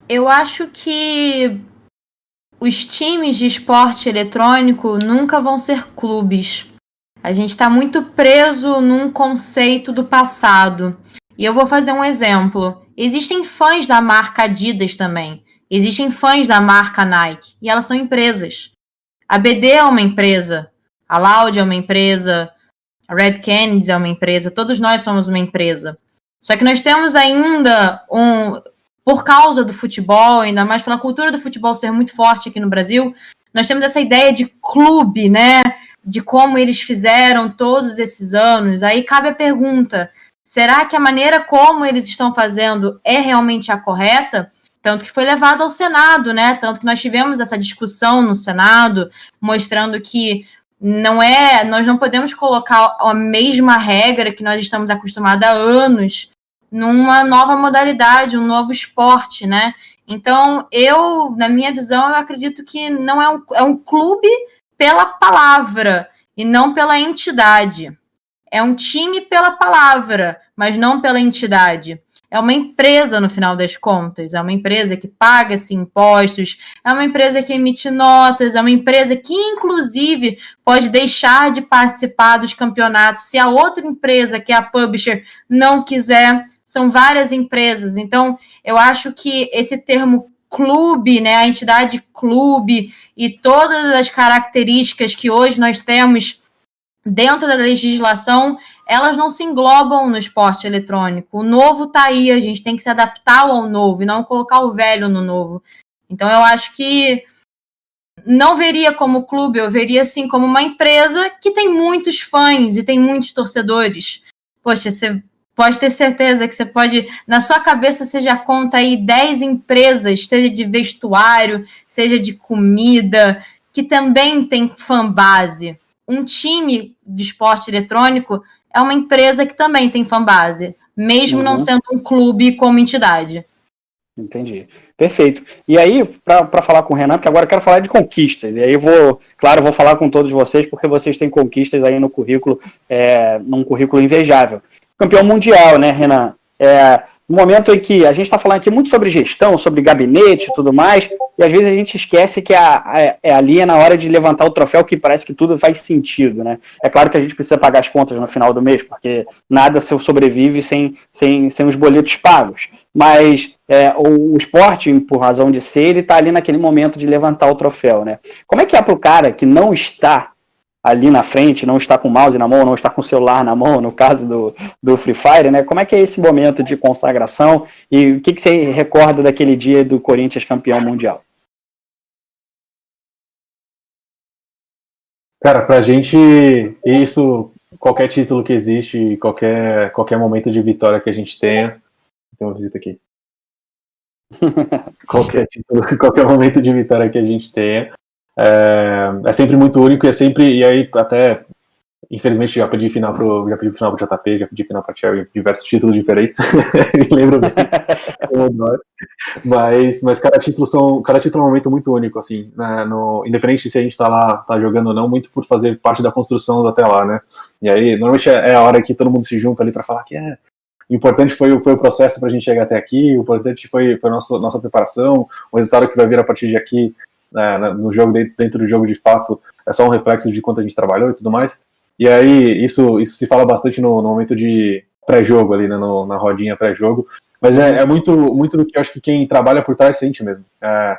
Eu acho que os times de esporte eletrônico nunca vão ser clubes. A gente está muito preso num conceito do passado. E eu vou fazer um exemplo. Existem fãs da marca Adidas também. Existem fãs da marca Nike e elas são empresas. A BD é uma empresa, a Loud é uma empresa, a Red Kennedy é uma empresa, todos nós somos uma empresa. Só que nós temos ainda um, por causa do futebol, ainda mais pela cultura do futebol ser muito forte aqui no Brasil, nós temos essa ideia de clube, né? De como eles fizeram todos esses anos. Aí cabe a pergunta: será que a maneira como eles estão fazendo é realmente a correta? Tanto que foi levado ao Senado, né? Tanto que nós tivemos essa discussão no Senado, mostrando que não é, nós não podemos colocar a mesma regra que nós estamos acostumados há anos numa nova modalidade, um novo esporte, né? Então, eu, na minha visão, eu acredito que não é um, é um clube pela palavra e não pela entidade. É um time pela palavra, mas não pela entidade. É uma empresa no final das contas, é uma empresa que paga -se impostos, é uma empresa que emite notas, é uma empresa que, inclusive, pode deixar de participar dos campeonatos se a outra empresa, que é a publisher, não quiser. São várias empresas. Então, eu acho que esse termo clube, né, a entidade clube e todas as características que hoje nós temos dentro da legislação, elas não se englobam no esporte eletrônico. O novo está aí, a gente tem que se adaptar ao novo e não colocar o velho no novo. Então eu acho que não veria como clube, eu veria assim como uma empresa que tem muitos fãs e tem muitos torcedores. Poxa, você pode ter certeza que você pode, na sua cabeça, você já conta aí 10 empresas, seja de vestuário, seja de comida, que também tem fã base um time de esporte eletrônico é uma empresa que também tem fanbase, mesmo uhum. não sendo um clube como entidade. Entendi. Perfeito. E aí, para falar com o Renan, porque agora eu quero falar de conquistas. E aí vou, claro, vou falar com todos vocês, porque vocês têm conquistas aí no currículo, é, num currículo invejável. Campeão mundial, né, Renan? É, no momento em que a gente está falando aqui muito sobre gestão, sobre gabinete e tudo mais, e às vezes a gente esquece que a, a, é ali é na hora de levantar o troféu que parece que tudo faz sentido, né? É claro que a gente precisa pagar as contas no final do mês, porque nada sobrevive sem, sem, sem os boletos pagos. Mas é, o, o, esporte, por razão de ser, ele está ali naquele momento de levantar o troféu, né? Como é que é para o cara que não está ali na frente, não está com o mouse na mão, não está com o celular na mão, no caso do, do Free Fire, né? Como é que é esse momento de consagração e o que, que você recorda daquele dia do Corinthians campeão mundial? Cara, pra gente, isso, qualquer título que existe, qualquer, qualquer momento de vitória que a gente tenha. Tem uma visita aqui. qualquer título, qualquer momento de vitória que a gente tenha, é, é, sempre muito único e é sempre. E aí, até. Infelizmente, já pedi final pro, já pedi final pro JP, já pedi final pra Cherry, diversos títulos diferentes. lembro bem. mas, mas cada título são. Cada título é um momento muito único, assim. Né, no, independente se a gente tá lá, tá jogando ou não, muito por fazer parte da construção até lá, né? E aí, normalmente é, é a hora que todo mundo se junta ali para falar que é, o importante foi, foi o processo para a gente chegar até aqui, o importante foi, foi a nossa, nossa preparação, o resultado que vai vir a partir de aqui né, no jogo, dentro, dentro do jogo de fato, é só um reflexo de quanto a gente trabalhou e tudo mais. E aí, isso, isso se fala bastante no, no momento de pré-jogo ali, né, no, na rodinha pré-jogo. Mas é, é, muito, muito do que eu acho que quem trabalha por trás sente mesmo. É,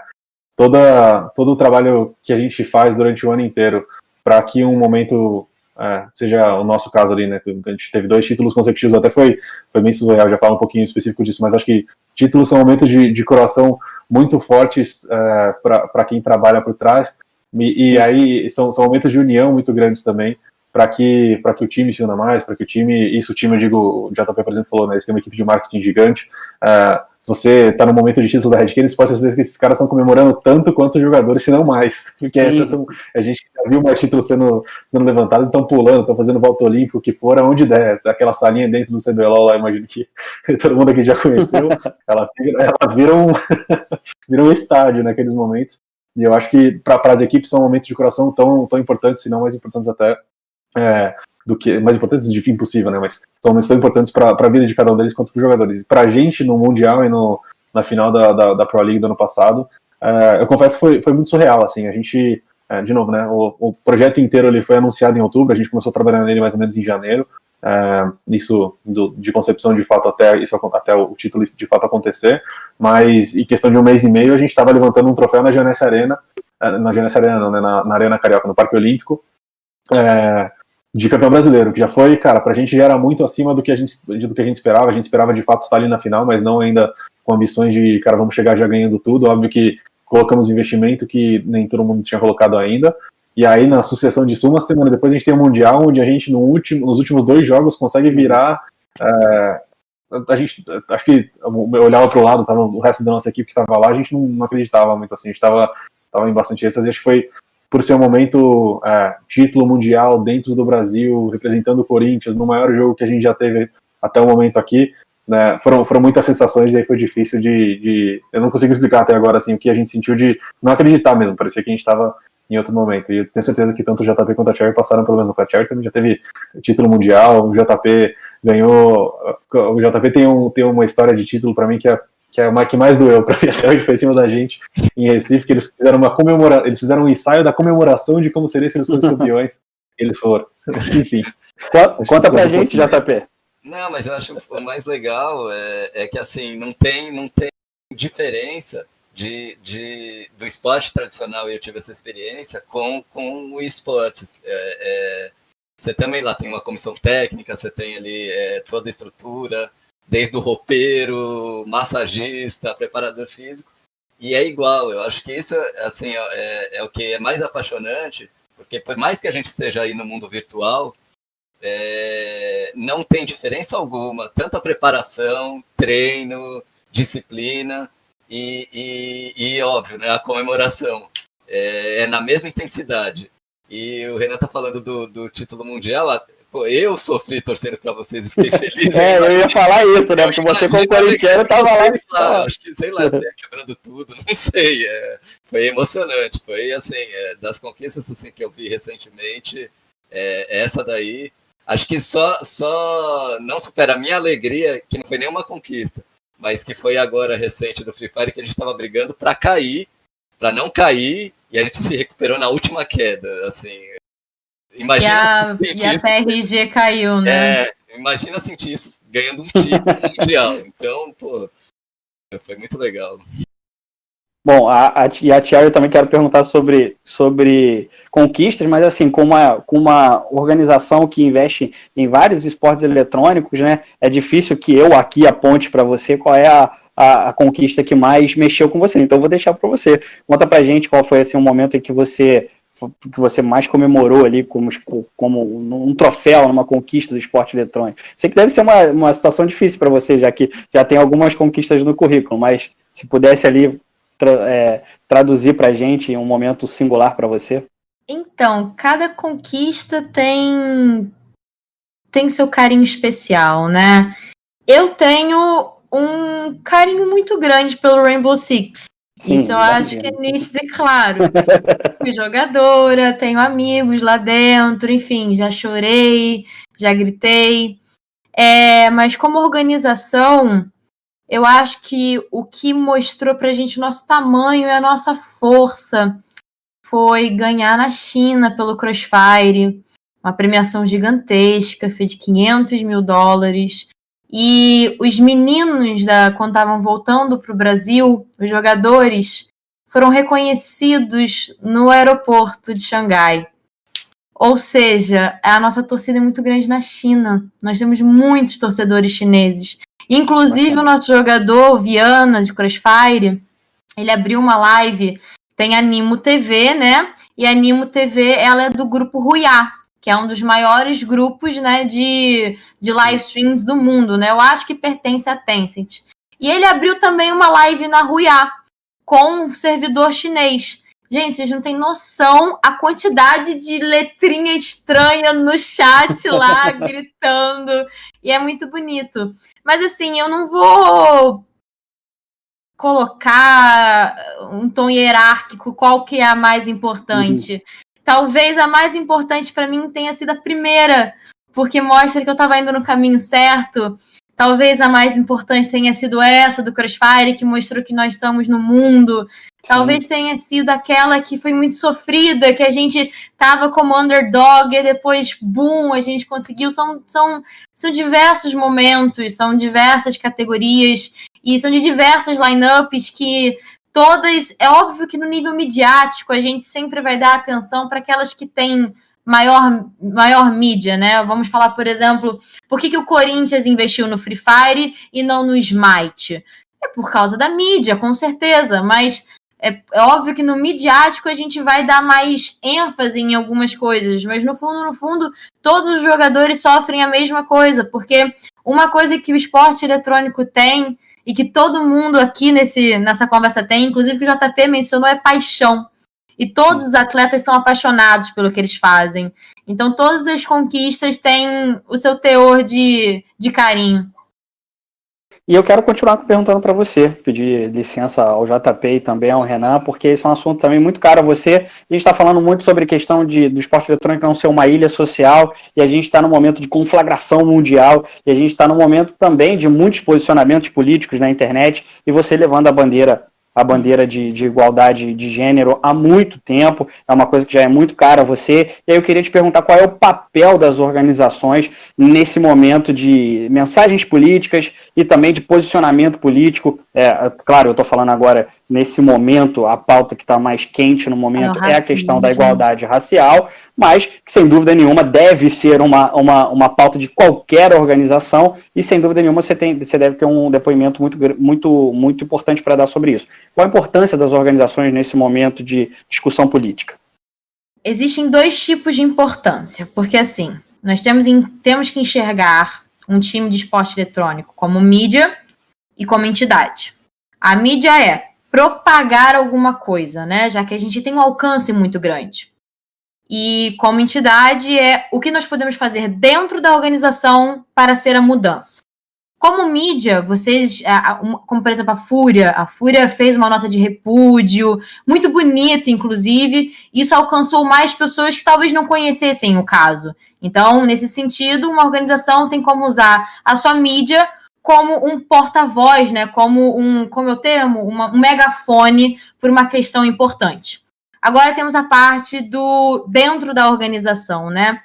toda, todo o trabalho que a gente faz durante o ano inteiro para que um momento é, seja o nosso caso ali, né? A gente teve dois títulos consecutivos, até foi, foi bem surreal, já falo um pouquinho específico disso, mas acho que títulos são momentos de, de coração muito fortes é, para quem trabalha por trás, e, e aí são, são momentos de união muito grandes também, para que, que o time se una mais, para que o time, isso o time, eu digo, o JP, por exemplo, falou, né, eles têm uma equipe de marketing gigante, uh, você está no momento de título da Red Canids, pode ser que esses caras estão comemorando tanto quanto os jogadores, se não mais. Porque são, a gente já viu mais títulos sendo, sendo levantados, estão pulando, estão fazendo volta olímpico, o que for, aonde der. Aquela salinha dentro do CBLOL lá, imagino que todo mundo aqui já conheceu. ela, ela vira, um, vira um estádio naqueles momentos. E eu acho que para as equipes são momentos de coração tão, tão importantes, se não mais importantes até, é, do que mais importantes de fim possível, né? Mas são tão importantes para a vida de cada um deles quanto para os jogadores. Para a gente no mundial e no, na final da, da, da Pro League do ano passado, é, eu confesso que foi, foi muito surreal. Assim, a gente, é, de novo, né? O, o, projeto inteiro ele foi anunciado em outubro. A gente começou a trabalhar nele mais ou menos em janeiro. É, isso do, de concepção de fato até isso até o título de fato acontecer. Mas em questão de um mês e meio a gente estava levantando um troféu na Janessa Arena, na Janessa Arena, não, né, na, na Arena Carioca, no Parque Olímpico. De campeão brasileiro, que já foi, cara, pra gente já era muito acima do que a gente, do que a gente esperava. A gente esperava de fato estar ali na final, mas não ainda com ambições de, cara, vamos chegar já ganhando tudo. Óbvio que colocamos investimento que nem todo mundo tinha colocado ainda. E aí, na sucessão disso, uma semana depois, a gente tem o um Mundial, onde a gente, no último, nos últimos dois jogos, consegue virar. É, a gente, acho que eu olhava para o lado, tava o resto da nossa equipe que estava lá, a gente não, não, acreditava muito assim, a gente estava em bastante êxtase, acho que foi por ser um momento é, título mundial dentro do Brasil, representando o Corinthians, no maior jogo que a gente já teve até o momento aqui. Né, foram, foram muitas sensações e aí foi difícil de, de, Eu não consigo explicar até agora assim, o que a gente sentiu de não acreditar mesmo. Parecia que a gente estava em outro momento. E eu tenho certeza que tanto o JP quanto a Cherry passaram pelo menos com a Cherry, também já teve título mundial, o JP ganhou. O JP tem, um, tem uma história de título para mim que é, que é a que mais doeu para mim até hoje, foi em cima da gente em Recife, que eles fizeram uma comemora, eles fizeram um ensaio da comemoração de como seria se eles fossem campeões. Eles foram. Enfim. Conta pra gente, JP. Não, mas eu acho o mais legal é, é que assim, não tem, não tem diferença de, de, do esporte tradicional, e eu tive essa experiência, com, com o esportes. É, é, você também lá tem uma comissão técnica, você tem ali é, toda a estrutura, desde o roupeiro, massagista, preparador físico, e é igual. Eu acho que isso assim, é, é o que é mais apaixonante, porque por mais que a gente esteja aí no mundo virtual, é, não tem diferença alguma, tanto a preparação, treino, disciplina, e, e, e óbvio, né, a comemoração é, é, na mesma intensidade. E o Renan tá falando do, do título mundial. Pô, eu sofri torcendo para vocês e fiquei feliz. é, eu ia falar isso, né? Porque você, como corintiano, tava lá. lá acho que, sei lá, quebrando tudo, não sei. É, foi emocionante. Foi, assim, é, das conquistas assim, que eu vi recentemente, é, essa daí. Acho que só, só não supera a minha alegria, que não foi nenhuma conquista, mas que foi agora recente do Free Fire, que a gente estava brigando para cair, para não cair, e a gente se recuperou na última queda, assim. Imagina e a, e a PRG caiu, né? É, imagina sentir isso ganhando um título mundial. Então, pô, foi muito legal. Bom, a, a, e a Thierry também quero perguntar sobre, sobre conquistas, mas assim, com uma, com uma organização que investe em vários esportes eletrônicos, né? É difícil que eu aqui aponte para você qual é a, a, a, conquista que mais mexeu com você. Então eu vou deixar para você. Conta pra gente qual foi assim, um momento em que você que você mais comemorou ali como, como um troféu numa conquista do esporte eletrônico. Sei que deve ser uma, uma situação difícil para você, já que já tem algumas conquistas no currículo, mas se pudesse ali tra é, traduzir para a gente um momento singular para você? Então, cada conquista tem tem seu carinho especial, né? Eu tenho um carinho muito grande pelo Rainbow Six. Sim, Isso eu acho que é nítido e claro. Fui jogadora, tenho amigos lá dentro, enfim, já chorei, já gritei. É, mas como organização, eu acho que o que mostrou pra gente o nosso tamanho e a nossa força foi ganhar na China pelo Crossfire, uma premiação gigantesca, foi de 500 mil dólares. E os meninos, da, quando estavam voltando para o Brasil, os jogadores, foram reconhecidos no aeroporto de Xangai. Ou seja, a nossa torcida é muito grande na China. Nós temos muitos torcedores chineses. Inclusive, o nosso jogador, Viana, de Crossfire, ele abriu uma live, tem Animo TV, né? E a Animo TV, ela é do grupo Ruiá, que é um dos maiores grupos, né, de, de live streams do mundo, né? Eu acho que pertence a Tencent. E ele abriu também uma live na Ruiá, com um servidor chinês. Gente, vocês não têm noção a quantidade de letrinha estranha no chat lá, gritando. E é muito bonito. Mas assim, eu não vou colocar um tom hierárquico qual que é a mais importante. Uhum. Talvez a mais importante para mim tenha sido a primeira, porque mostra que eu estava indo no caminho certo. Talvez a mais importante tenha sido essa do Crossfire, que mostrou que nós estamos no mundo, Talvez tenha sido aquela que foi muito sofrida, que a gente tava como underdog e depois, boom, a gente conseguiu. São, são, são diversos momentos, são diversas categorias e são de diversas lineups que todas. É óbvio que no nível midiático a gente sempre vai dar atenção para aquelas que têm maior, maior mídia, né? Vamos falar, por exemplo, por que, que o Corinthians investiu no Free Fire e não no Smite? É por causa da mídia, com certeza, mas é, é, óbvio que no midiático a gente vai dar mais ênfase em algumas coisas, mas no fundo, no fundo, todos os jogadores sofrem a mesma coisa, porque uma coisa que o esporte eletrônico tem e que todo mundo aqui nesse, nessa conversa tem, inclusive que o JP mencionou, é paixão. E todos os atletas são apaixonados pelo que eles fazem. Então, todas as conquistas têm o seu teor de, de carinho. E eu quero continuar perguntando para você, pedir licença ao JP e também ao Renan, porque esse é um assunto também muito caro a você. A gente está falando muito sobre a questão de, do esporte eletrônico não ser uma ilha social, e a gente está num momento de conflagração mundial, e a gente está num momento também de muitos posicionamentos políticos na internet, e você levando a bandeira a bandeira de, de, igualdade de gênero há muito tempo, é uma coisa que já é muito cara a você. E aí eu queria te perguntar qual é o papel das organizações nesse momento de mensagens políticas e também de posicionamento político. É, claro, eu estou falando agora nesse momento, a pauta que está mais quente no momento é, é a questão da igualdade racial, mas que sem dúvida nenhuma deve ser uma, uma, uma pauta de qualquer organização e sem dúvida nenhuma você, tem, você deve ter um depoimento muito, muito, muito importante para dar sobre isso. Qual a importância das organizações nesse momento de discussão política? Existem dois tipos de importância, porque assim, nós temos, temos que enxergar um time de esporte eletrônico como mídia e como entidade. A mídia é propagar alguma coisa, né? Já que a gente tem um alcance muito grande. E como entidade é o que nós podemos fazer dentro da organização para ser a mudança. Como mídia, vocês, como por exemplo a Fúria, a Fúria fez uma nota de repúdio, muito bonita, inclusive, isso alcançou mais pessoas que talvez não conhecessem o caso. Então, nesse sentido, uma organização tem como usar a sua mídia como um porta-voz, né? Como um, como eu termo, uma, um megafone por uma questão importante. Agora temos a parte do dentro da organização, né?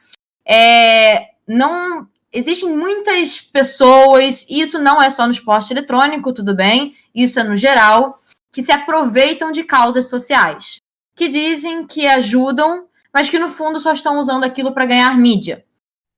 É, não existem muitas pessoas, isso não é só no esporte eletrônico, tudo bem, isso é no geral, que se aproveitam de causas sociais, que dizem que ajudam, mas que no fundo só estão usando aquilo para ganhar mídia.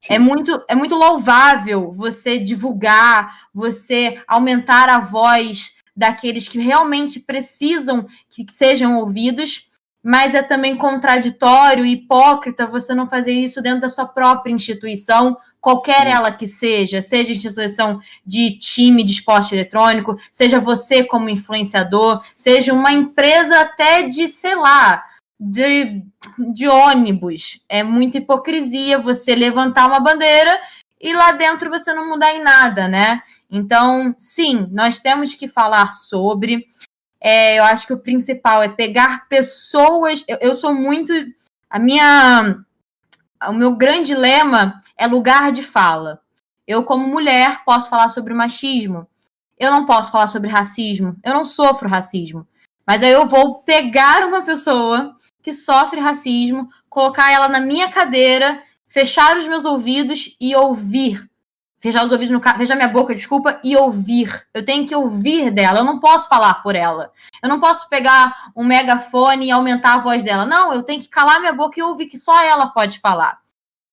É muito, é muito louvável você divulgar, você aumentar a voz daqueles que realmente precisam que sejam ouvidos, mas é também contraditório e hipócrita você não fazer isso dentro da sua própria instituição, qualquer ela que seja, seja instituição de time de esporte eletrônico, seja você como influenciador, seja uma empresa até de, sei lá, de, de ônibus. É muita hipocrisia você levantar uma bandeira e lá dentro você não mudar em nada, né? Então, sim, nós temos que falar sobre. É, eu acho que o principal é pegar pessoas. Eu, eu sou muito. A minha. O meu grande lema é lugar de fala. Eu, como mulher, posso falar sobre machismo. Eu não posso falar sobre racismo. Eu não sofro racismo. Mas aí eu vou pegar uma pessoa que sofre racismo, colocar ela na minha cadeira, fechar os meus ouvidos e ouvir. Fechar os ouvidos no fechar minha boca, desculpa, e ouvir. Eu tenho que ouvir dela, eu não posso falar por ela. Eu não posso pegar um megafone e aumentar a voz dela. Não, eu tenho que calar minha boca e ouvir que só ela pode falar.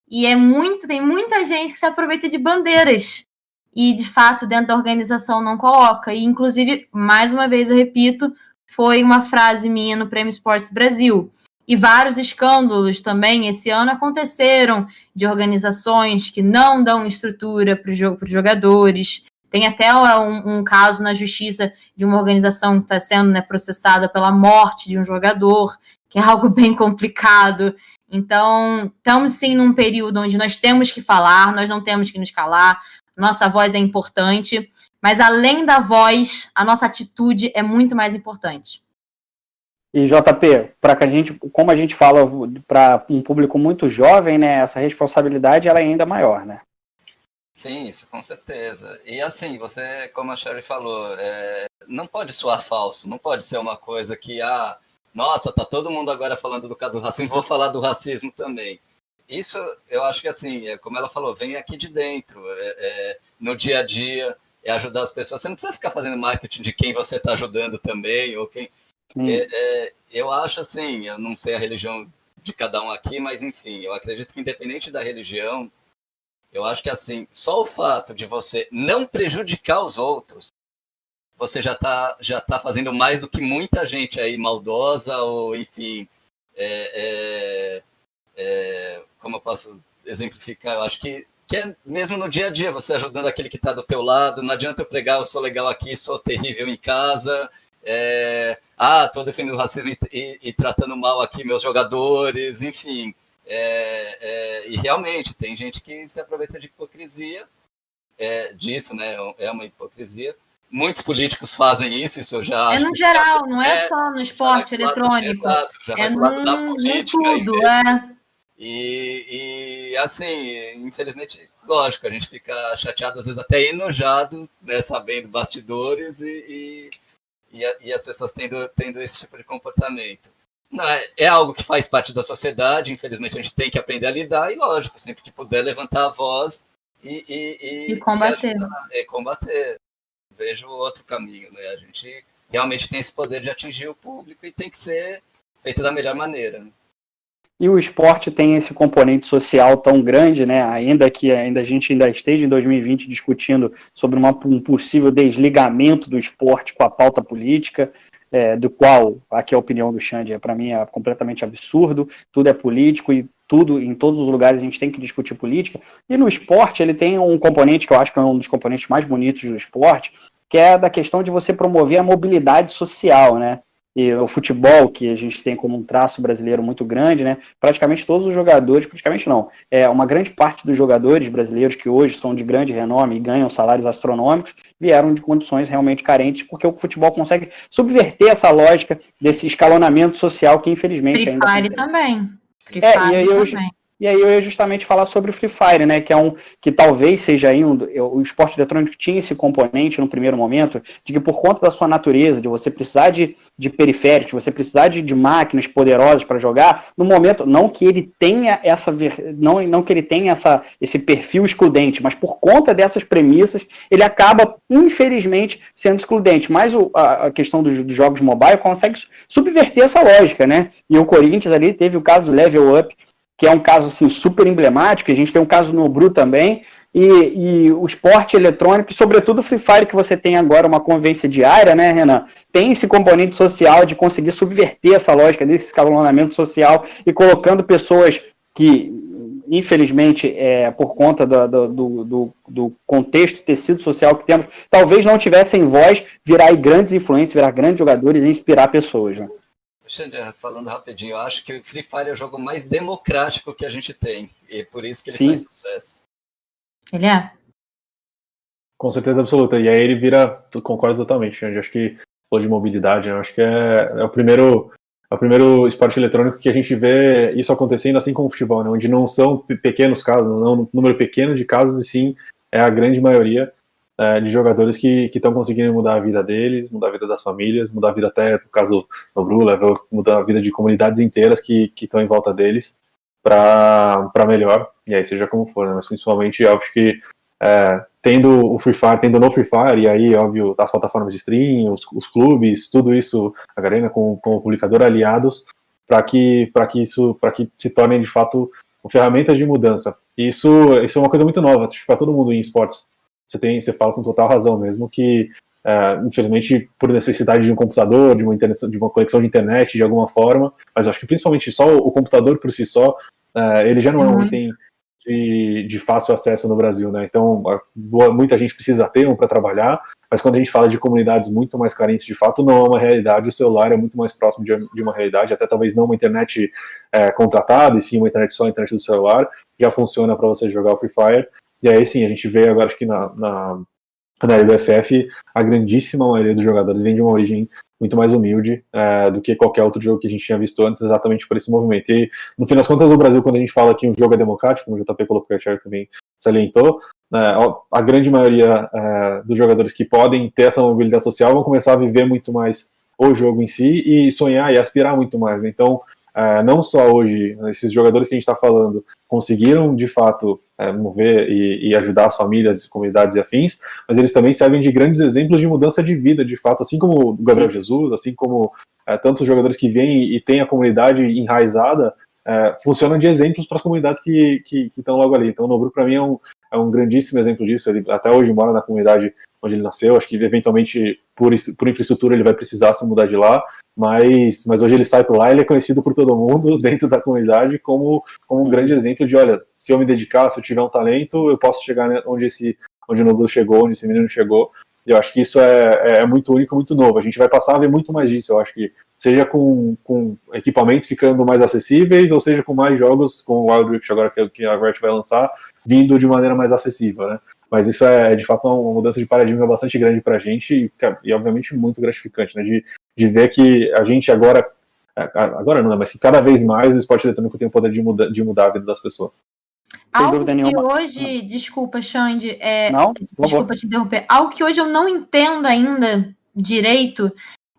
E é muito, tem muita gente que se aproveita de bandeiras e de fato dentro da organização não coloca. E inclusive, mais uma vez eu repito, foi uma frase minha no Prêmio Esportes Brasil. E vários escândalos também esse ano aconteceram de organizações que não dão estrutura para os jogadores. Tem até um, um, caso na justiça de uma organização que está sendo né, processada pela morte de um jogador, que é algo bem complicado. Então, estamos sim num período onde nós temos que falar, nós não temos que nos calar, nossa voz é importante, mas além da voz, a nossa atitude é muito mais importante. E JP, para que a gente, como a gente fala para um público muito jovem, né, essa responsabilidade ela é ainda maior, né? Sim, isso com certeza. E assim, você, como a Sherry falou, é, não pode soar falso, não pode ser uma coisa que, ah, nossa, tá todo mundo agora falando do caso do racismo, vou falar do racismo também. Isso, eu acho que assim, é, como ela falou, vem aqui de dentro, é, é, no dia a dia, é ajudar as pessoas. Você não precisa ficar fazendo marketing de quem você está ajudando também, ou quem é, é, eu acho assim, eu não sei a religião de cada um aqui, mas enfim, eu acredito que independente da religião, eu acho que assim, só o fato de você não prejudicar os outros, você já está já tá fazendo mais do que muita gente aí maldosa ou enfim, é, é, é como eu posso exemplificar? Eu acho que que é mesmo no dia a dia, você ajudando aquele que está do teu lado, não adianta eu pregar, eu sou legal aqui, sou terrível em casa, é, ah, estou defendendo o racismo e, e, e, tratando mal aqui meus jogadores, enfim. É, é, e realmente, tem gente que se aproveita de hipocrisia é, disso, né? É uma hipocrisia. Muitos políticos fazem isso, isso eu já É no geral, não é, é, só no esporte eletrônico. Exato, é no, da política. tudo, é. E, e, assim, infelizmente, lógico, a gente fica chateado, às vezes até enojado, né, sabendo bastidores e, e, e, as pessoas tendo, tendo esse tipo de comportamento. Não, é, é algo que faz parte da sociedade, infelizmente a gente tem que aprender a lidar, e lógico, sempre que puder levantar a voz e, e, e combater. E, e combater vejo outro caminho, né? A gente realmente tem esse poder de atingir o público e tem que ser feito da melhor maneira. Né? E o esporte tem esse componente social tão grande, né? Ainda que ainda a gente ainda esteja em 2020 discutindo sobre uma, um possível desligamento do esporte com a pauta política, é, do qual aqui a opinião do Xande é para mim é completamente absurdo. Tudo é político e tudo em todos os lugares a gente tem que discutir política. E no esporte ele tem um componente que eu acho que é um dos componentes mais bonitos do esporte, que é da questão de você promover a mobilidade social, né? E o futebol, que a gente tem como um traço brasileiro muito grande, né? Praticamente todos os jogadores, praticamente não, é uma grande parte dos jogadores brasileiros que hoje são de grande renome e ganham salários astronômicos, vieram de condições realmente carentes, porque o futebol consegue subverter essa lógica desse escalonamento social que infelizmente Free ainda Fire também. Free é, Fire e aí também. E aí eu ia justamente falar sobre o Free Fire, né? Que é um que talvez seja aí um, o esporte eletrônico tinha esse componente no primeiro momento, de que por conta da sua natureza, de você precisar de, de periféricos, você precisar de, de máquinas poderosas para jogar, no momento, não que ele tenha essa não, não que ele tenha essa, esse perfil excludente, mas por conta dessas premissas, ele acaba, infelizmente, sendo excludente. Mas o, a, a, questão dos, dos jogos mobile consegue subverter essa lógica, né? E o Corinthians ali teve o caso do Level Up, que é um caso assim, super emblemático, a gente tem um caso no Bru também, e, e, o esporte eletrônico, e sobretudo o Free Fire, que você tem agora uma convivência diária, né, Renan? Tem esse componente social de conseguir subverter essa lógica desse escalonamento social e colocando pessoas que, infelizmente, é, por conta do, do, do, do contexto, tecido social que temos, talvez não tivessem voz, virar grandes influentes, virar grandes jogadores e inspirar pessoas, né? Falando rapidinho, eu acho que o Free Fire é o jogo mais democrático que a gente tem. E é por isso que ele Sim. faz sucesso. Ele é? Com certeza absoluta. E aí ele vira. Concordo totalmente, Xander. Acho que falou de mobilidade, né? acho que é, é, o primeiro. É o primeiro esporte eletrônico que a gente vê isso acontecendo assim como o futebol, né? onde não são pequenos casos, não é um número pequeno de casos, e sim é a grande maioria é, de jogadores que estão conseguindo mudar a vida deles, mudar a vida das famílias, mudar a vida até, no caso do Brula, mudar a vida de comunidades inteiras que estão em volta deles para melhor, e aí seja como for, né? mas principalmente acho que é, tendo o Free Fire, tendo no Free Fire, e aí, óbvio, as plataformas de stream, os, os clubes, tudo isso, a Garena com, com o publicador aliados, para que, que isso, para que se tornem de fato ferramentas de mudança. E isso, isso é uma coisa muito nova, para todo mundo em esportes você tem, você fala com total razão mesmo que Uh, infelizmente por necessidade de um computador, de uma, internet, de uma conexão de internet de alguma forma, mas acho que principalmente só o, computador por si só, uh, ele já não é um uhum. item de, de, fácil acesso no Brasil, né? Então uh, muita gente precisa ter um para trabalhar, mas quando a gente fala de comunidades muito mais carentes de fato, não é uma realidade. O celular é muito mais próximo de, de uma realidade, até talvez não uma internet é, contratada, e sim uma internet só a internet do celular, já funciona para você jogar o Free Fire. E aí sim, a gente vê agora acho que na, na, na LBFF a grandíssima maioria dos jogadores vem de uma origem muito mais humilde é, do que qualquer outro jogo que a gente tinha visto antes, exatamente por esse movimento. E no fim das contas, o Brasil, quando a gente fala que um jogo é democrático, como o JP colocou, o também salientou, é, a grande maioria é, dos jogadores que podem ter essa mobilidade social vão começar a viver muito mais o jogo em si e sonhar e aspirar muito mais. Então, é, não só hoje, esses jogadores que a gente está falando conseguiram de fato é, mover e, e, ajudar as famílias, comunidades e afins, mas eles também servem de grandes exemplos de mudança de vida, de fato, assim como o Gabriel Jesus, assim como é, tantos jogadores que vêm e têm a comunidade enraizada, é, funcionam de exemplos para as comunidades que estão logo ali. Então, o Nobru, para mim, é um, é um grandíssimo exemplo disso. Ele até hoje mora na comunidade onde ele nasceu. Acho que eventualmente, por, por infraestrutura, ele vai precisar se mudar de lá. Mas, mas hoje ele sai por lá ele é conhecido por todo mundo dentro da comunidade como, como um grande exemplo de: olha, se eu me dedicar, se eu tiver um talento, eu posso chegar onde esse onde o Noblu chegou, onde esse menino chegou. E eu acho que isso é, é muito único, muito novo. A gente vai passar a ver muito mais disso. Eu acho que seja com, com equipamentos ficando mais acessíveis, ou seja com mais jogos, com o Wild Rift agora que, que a Riot vai lançar, vindo de maneira mais acessível, né? Mas isso é, de fato, uma mudança de paradigma bastante grande para a gente e, e, obviamente, muito gratificante, né? De, de ver que a gente agora, agora não, né? mas cada vez mais o esporte eletrônico tem o poder de mudar, de mudar a vida das pessoas. Sem Algo que hoje, desculpa, Xande, é, não, desculpa te interromper. Algo que hoje eu não entendo ainda direito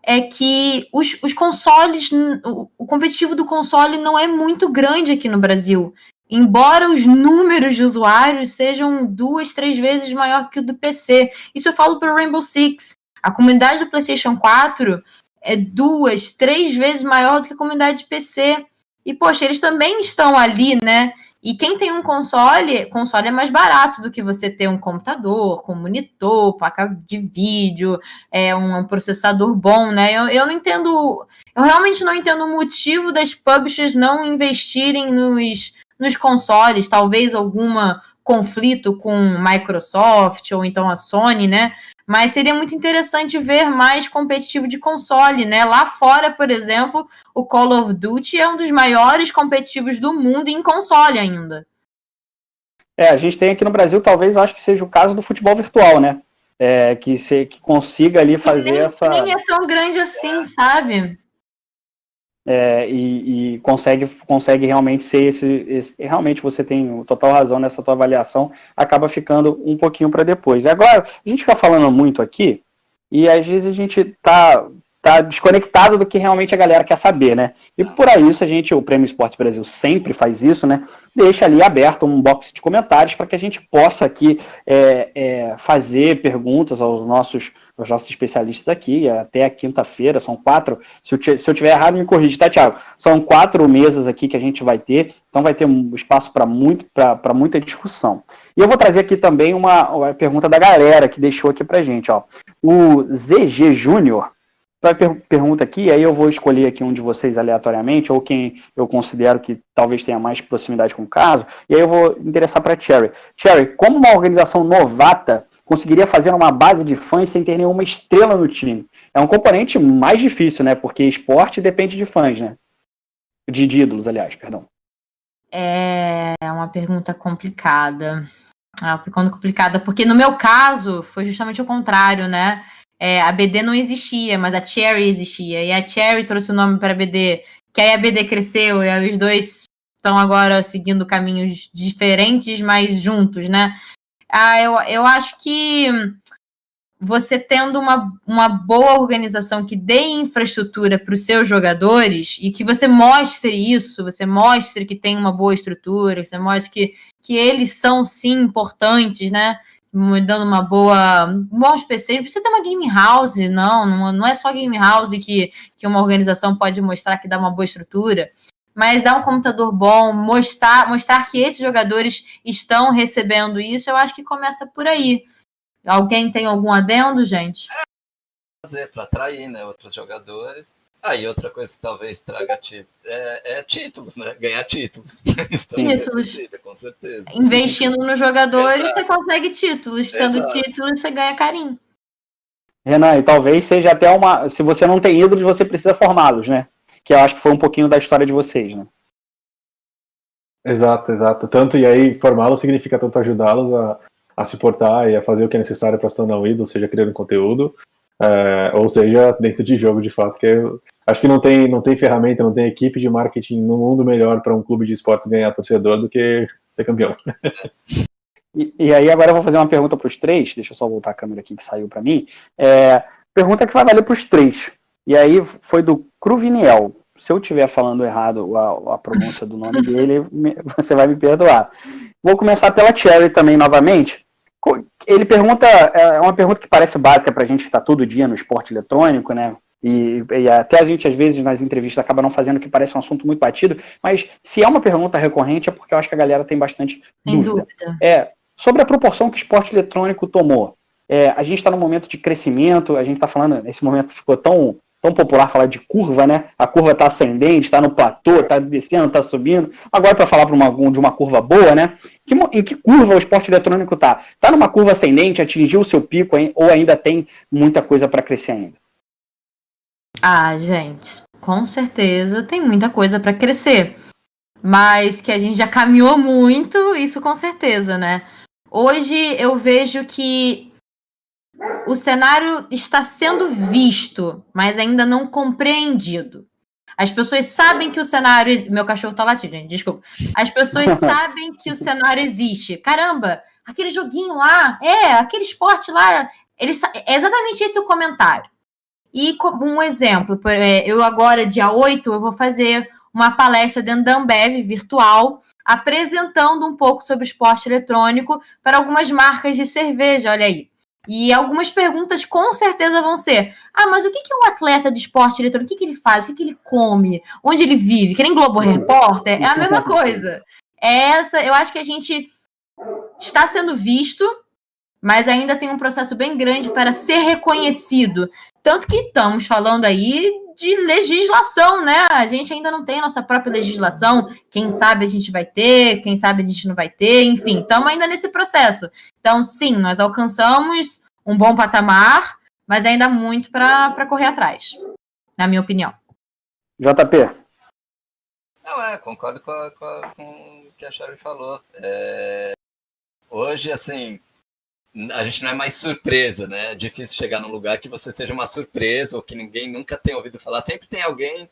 é que os, os consoles, o, o competitivo do console não é muito grande aqui no Brasil. Embora os números de usuários sejam duas, três vezes maior que o do PC. Isso eu falo para o Rainbow Six. A comunidade do PlayStation 4 é duas, três vezes maior do que a comunidade de PC. E, poxa, eles também estão ali, né? E quem tem um console, console é mais barato do que você ter um computador com monitor, placa de vídeo, é um, processador bom, né? Eu, eu não entendo, eu realmente não entendo o motivo das publishers não investirem nos, nos consoles, talvez alguma conflito com Microsoft ou então a Sony, né? Mas seria muito interessante ver mais competitivo de console, né? Lá fora, por exemplo, o Call of Duty é um dos maiores competitivos do mundo em console ainda. É, a gente tem aqui no Brasil, talvez, acho que seja o caso do futebol virtual, né? É, que, se, que consiga ali fazer nem, essa. Nem é tão grande assim, sabe? É, e, e, consegue, consegue realmente ser esse, esse, Realmente você tem total razão nessa tua avaliação, acaba ficando um pouquinho para depois. Agora, a gente fica falando muito aqui, e às vezes a gente tá, tá desconectado do que realmente a galera quer saber, né? E por isso a gente, o Prêmio Esportes Brasil sempre faz isso, né? Deixa ali aberto um box de comentários para que a gente possa aqui é, é, fazer perguntas aos nossos os nossos especialistas aqui, até a quinta-feira, são quatro, se eu, se eu tiver errado, me corrige, tá, Thiago? São quatro mesas aqui que a gente vai ter, então vai ter um espaço para muito, muita discussão. E eu vou trazer aqui também uma, uma pergunta da galera que deixou aqui pra gente, ó. O ZG Júnior, per pergunta aqui, aí eu vou escolher aqui um de vocês aleatoriamente, ou quem eu considero que talvez tenha mais proximidade com o caso, e aí eu vou interessar para Cherry. Cherry, como uma organização novata conseguiria fazer uma base de fãs sem ter nenhuma estrela no time. É um componente mais difícil, né? Porque esporte depende de fãs, né? De, de ídolos, aliás, perdão. É uma pergunta complicada. É uma pergunta complicada, porque no meu caso foi justamente o contrário, né? É, a BD não existia, mas a Cherry existia. E a Cherry trouxe o nome para a BD, que aí a BD cresceu e aí os dois estão agora seguindo caminhos diferentes, mas juntos, né? Ah, eu, eu acho que você tendo uma, uma boa organização que dê infraestrutura para os seus jogadores e que você mostre isso, você mostre que tem uma boa estrutura, você mostre que, que eles são sim importantes, né? Dando uma boa. bons PCs, precisa ter uma game house, não, não, é só game house que, que uma organização pode mostrar que dá uma boa estrutura mas dar um computador bom, mostrar, mostrar que esses jogadores estão recebendo isso, eu acho que começa por aí. Alguém tem algum adendo, gente? Fazer para atrair né, outros jogadores. Aí ah, outra coisa que talvez traga é, é, títulos, né? Ganhar títulos. títulos. É com certeza. Investindo nos jogadores, Exato. você consegue títulos. Tendo Exato. títulos, você ganha carinho. Renan, e talvez seja até uma. Se você não tem ídolos, você precisa formá-los, né? que eu acho que foi um pouquinho da história de vocês, né? Exato, exato. Tanto e aí formá-los significa tanto ajudá-los a, a se portar e a fazer o que é necessário para se tornar um ídolo, seja criando conteúdo, é, ou seja, dentro de jogo de fato. Que eu, acho que não tem, não tem ferramenta, não tem equipe de marketing no mundo melhor para um clube de esportes ganhar torcedor do que ser campeão. E, e, aí agora eu vou fazer uma pergunta para os três, deixa eu só voltar a câmera aqui que saiu para mim. É, pergunta que vai valer para os três. E aí foi do Cruviniel. Se eu estiver falando errado a, a pronúncia do nome dele, você vai me perdoar. Vou começar pela Cherry também novamente. Ele pergunta, é uma pergunta que parece básica para a gente que está todo dia no esporte eletrônico, né? E, e, até a gente, às vezes, nas entrevistas acaba não fazendo que parece um assunto muito batido, mas se é uma pergunta recorrente é porque eu acho que a galera tem bastante tem dúvida. dúvida. É, sobre a proporção que o esporte eletrônico tomou. É, a gente está num momento de crescimento, a gente está falando, esse momento ficou tão tão popular falar de curva, né? A curva está ascendente, está no platô, está descendo, está subindo. Agora, para falar uma, de uma curva boa, né? Que, em que curva o esporte eletrônico está? Está numa curva ascendente, atingiu o seu pico ou ainda tem muita coisa para crescer ainda? Ah, gente, com certeza tem muita coisa para crescer. Mas que a gente já caminhou muito, isso com certeza, né? hoje eu vejo que o cenário está sendo visto, mas ainda não compreendido. As pessoas sabem que o cenário. Meu cachorro tá latindo, gente, desculpa. As pessoas sabem que o cenário existe. Caramba, aquele joguinho lá, é, aquele esporte lá. Eles, é exatamente esse o comentário. E como um exemplo, é, eu agora, dia 8, eu vou fazer uma palestra dentro da Ambev virtual, apresentando um pouco sobre esporte eletrônico para algumas marcas de cerveja, olha aí. E algumas perguntas com certeza vão ser: ah, mas o que, que é um atleta de esporte eletrônico? O que, que ele faz? O que, que ele come? Onde ele vive? Que nem Globo Repórter? É a mesma coisa. É essa, eu acho que a gente está sendo visto, mas ainda tem um processo bem grande para ser reconhecido. Tanto que estamos falando aí de legislação, né? A gente ainda não tem a nossa própria legislação. Quem sabe a gente vai ter, quem sabe a gente não vai ter, enfim, estamos ainda nesse processo. Então, sim, nós alcançamos um bom patamar, mas ainda há muito para correr atrás, na minha opinião. JP. Não, é, concordo com, a, com, a, com o que a Charlie falou. É, hoje, assim, a gente não é mais surpresa, né? É difícil chegar num lugar que você seja uma surpresa ou que ninguém nunca tenha ouvido falar. Sempre tem alguém.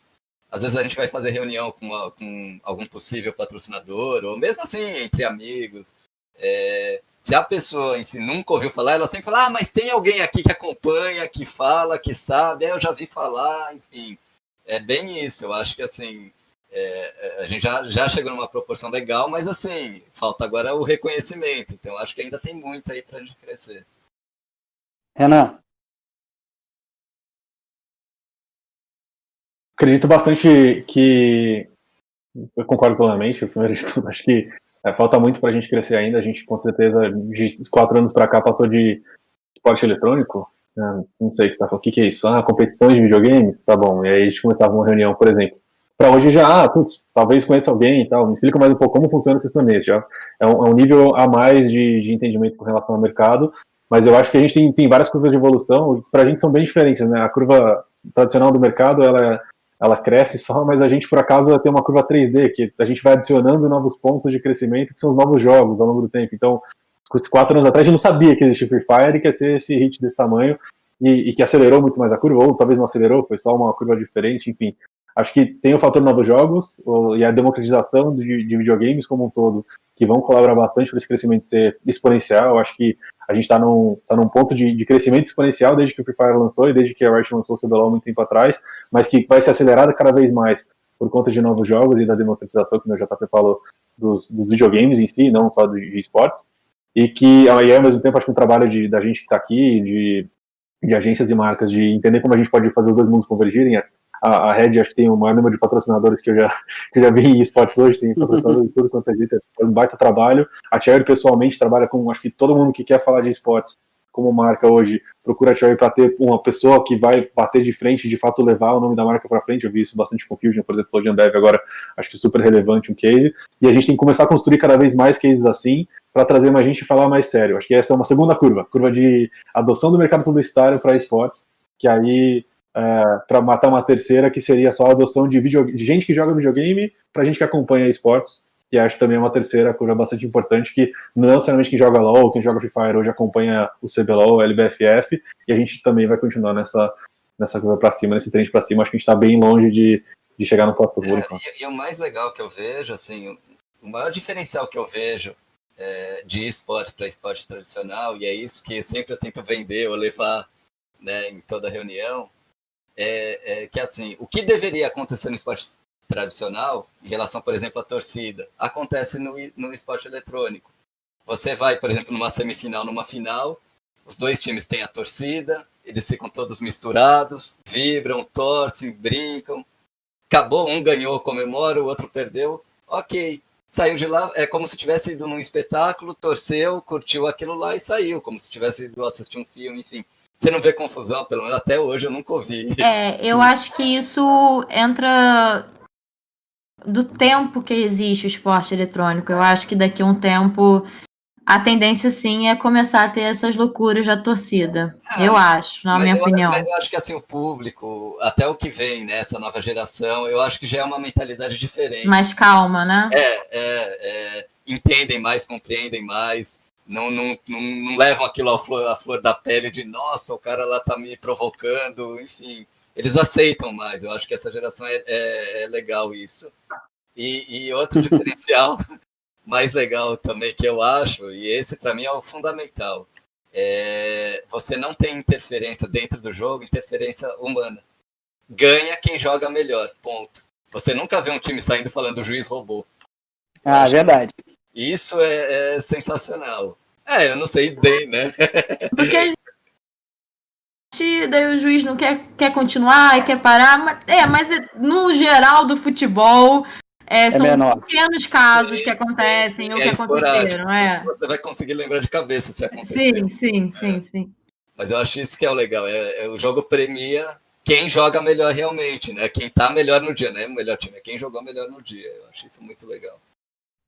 Às vezes a gente vai fazer reunião com, uma, com algum possível patrocinador, ou mesmo assim, entre amigos. É, se a pessoa em si nunca ouviu falar, ela sempre fala: Ah, mas tem alguém aqui que acompanha, que fala, que sabe, é, eu já vi falar, enfim. É bem isso. Eu acho que assim, é, é, a gente já, já chegou numa proporção legal, mas assim, falta agora o reconhecimento. Então acho que ainda tem muito aí para a gente crescer. Renan. Acredito bastante que. Eu concordo plenamente, primeiro de tudo. Acho que é, falta muito para a gente crescer ainda. A gente, com certeza, de quatro anos para cá, passou de esporte eletrônico. Né? Não sei o que, tá falando. o que, que é isso? Ah, competições de videogames? Tá bom. E aí a gente começava uma reunião, por exemplo para hoje já, ah, putz, talvez conheça alguém e tal, me explica mais um pouco como funciona torneios, já é um, é um, nível a mais de, de, entendimento com relação ao mercado, mas eu acho que a gente tem, tem várias curvas de evolução, para a gente são bem diferentes, né, a curva tradicional do mercado, ela, ela cresce só, mas a gente, por acaso, tem uma curva 3D, que a gente vai adicionando novos pontos de crescimento, que são os novos jogos ao longo do tempo, então, quatro anos atrás, a gente não sabia que existia Free Fire e que ia ser esse hit desse tamanho, e, e, que acelerou muito mais a curva, ou talvez não acelerou, foi só uma curva diferente, enfim. Acho que tem o fator novos jogos e a democratização de, de videogames como um todo, que vão colaborar bastante para esse crescimento ser exponencial. Acho que a gente está num, tá num ponto de, de, crescimento exponencial desde que o Free Fire lançou e desde que a Riot lançou o CBLOL muito tempo atrás, mas que vai ser acelerada cada vez mais por conta de novos jogos e da democratização, que o JP falou, dos, dos videogames em si, não só de, de esportes. E que, ao mesmo tempo, acho que o trabalho de, da gente que está aqui, de, de agências e marcas, de entender como a gente pode fazer os dois mundos convergirem, a, Red acho que tem o maior número de patrocinadores que eu já, que já vi em esportes hoje, tem patrocinadores de tudo quanto é jeito, é um baita trabalho. A Cherry pessoalmente trabalha com, acho que todo mundo que quer falar de esportes como marca hoje, procura a Cherry para ter uma pessoa que vai bater de frente de fato levar o nome da marca para frente. Eu vi isso bastante com Fusion, por exemplo, de Ambev agora, acho que super relevante um case. E a gente tem que começar a construir cada vez mais cases assim para trazer mais gente e falar mais sério. Acho que essa é uma segunda curva, curva de adoção do mercado publicitário para esportes, que aí é, para matar uma terceira, que seria só a adoção de, video, de gente que joga videogame para gente que acompanha esportes, que acho também uma terceira curva bastante importante, que não necessariamente quem joga LoL, quem joga Free Fire hoje acompanha o CBLOL, o LBFF, e a gente também vai continuar nessa, nessa curva para cima, nesse trend para cima, acho que a gente está bem longe de, de chegar no top é, e, e, o mais legal que eu vejo, assim, o maior diferencial que eu vejo é, de esporte para esporte tradicional, e é isso que sempre eu tento vender ou levar né, em toda reunião, é, é, que assim, o que deveria acontecer no esporte tradicional, em relação, por exemplo, à torcida, acontece no, no esporte eletrônico. Você vai, por exemplo, numa semifinal, numa final, os dois times têm a torcida, eles ficam todos misturados, vibram, torcem, brincam. Acabou, um ganhou, comemora, o outro perdeu. Ok, saiu de lá, é como se tivesse ido num espetáculo, torceu, curtiu aquilo lá e saiu, como se tivesse ido assistir um filme, enfim. Você não vê confusão, pelo menos até hoje eu nunca ouvi. É, eu acho que isso entra do tempo que existe o esporte eletrônico. Eu acho que daqui a um tempo a tendência sim é começar a ter essas loucuras da torcida. Ah, eu acho, na minha eu, opinião. Mas eu acho que assim, o público, até o que vem, né, essa nova geração, eu acho que já é uma mentalidade diferente. Mais calma, né? É, é, é entendem mais, compreendem mais. Não, não, não, não levam aquilo à flor, à flor da pele de nossa, o cara lá tá me provocando, enfim. Eles aceitam mais. Eu acho que essa geração é, é, é legal isso. E, e outro diferencial mais legal também que eu acho, e esse para mim é o fundamental, é você não tem interferência dentro do jogo, interferência humana. Ganha quem joga melhor, ponto. Você nunca vê um time saindo falando o juiz roubou. Ah, verdade. Isso é, é, sensacional. É, eu não sei bem, né? Porque daí o juiz não quer, quer continuar e quer parar. Mas, é, mas no geral do futebol, é, são menor. pequenos casos sim, que acontecem sim, ou é que aconteceram. É. Você vai conseguir lembrar de cabeça se acontecer. Sim, sim, sim, sim. Mas eu acho isso que é o legal. É, é, o jogo premia quem joga melhor realmente, né? Quem tá melhor no dia, né? O melhor time é quem jogou melhor no dia. Eu acho isso muito legal.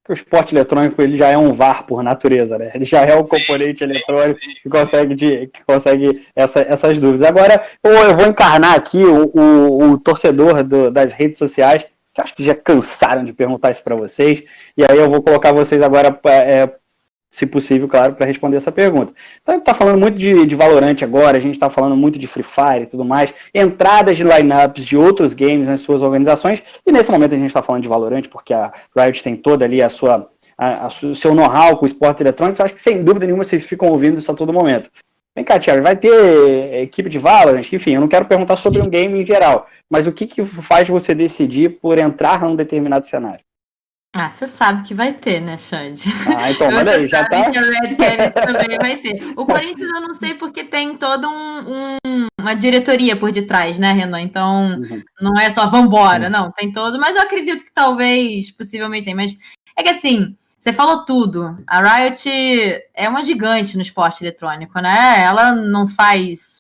O esporte eletrônico ele já é um VAR por natureza, né? Ele já é um sim, componente sim, eletrônico sim, que consegue, de, que consegue essa, essas dúvidas. Agora, eu vou encarnar aqui o, o, o torcedor do, das redes sociais que acho que já cansaram de perguntar isso para vocês, e aí eu vou colocar vocês agora, é, se possível, claro, para responder essa pergunta. Então, a gente está falando muito de, de Valorant agora, a gente está falando muito de Free Fire e tudo mais, entradas de lineups de outros games nas suas organizações, e nesse momento a gente está falando de Valorant, porque a Riot tem toda ali a sua o seu know-how com esportes eletrônicos, acho que sem dúvida nenhuma vocês ficam ouvindo isso a todo momento. Vem cá, Thiago, vai ter equipe de Valorant? Enfim, eu não quero perguntar sobre um game em geral, mas o que, que faz você decidir por entrar num determinado cenário? Ah, você sabe que vai ter, né, Xande? Ah, então, olha aí, já tá. Que a Red Canids também vai ter. O Corinthians eu não sei porque tem toda um, um, uma diretoria por detrás, né, Renan? Então, uhum. não é só vambora, uhum. não, tem todo. Mas eu acredito que talvez, possivelmente tem. Mas é que assim, você falou tudo. A Riot é uma gigante no esporte eletrônico, né? Ela não faz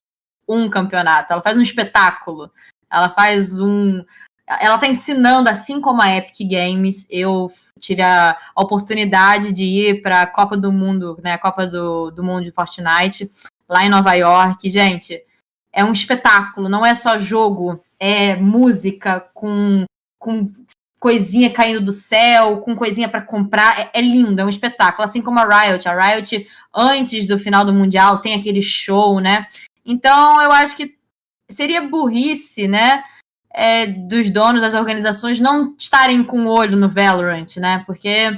um campeonato, ela faz um espetáculo. Ela faz um. Ela está ensinando, assim como a Epic Games. Eu tive a oportunidade de ir para a Copa do Mundo, né? A Copa do, do Mundo de Fortnite, lá em Nova York. Gente, é um espetáculo, não é só jogo, é música com, com coisinha caindo do céu, com coisinha para comprar. É, é, lindo, é um espetáculo. Assim como a Riot. A Riot, antes do final do Mundial, tem aquele show, né? Então, eu acho que seria burrice, né? É, dos donos das organizações não estarem com o olho no Valorant, né? Porque,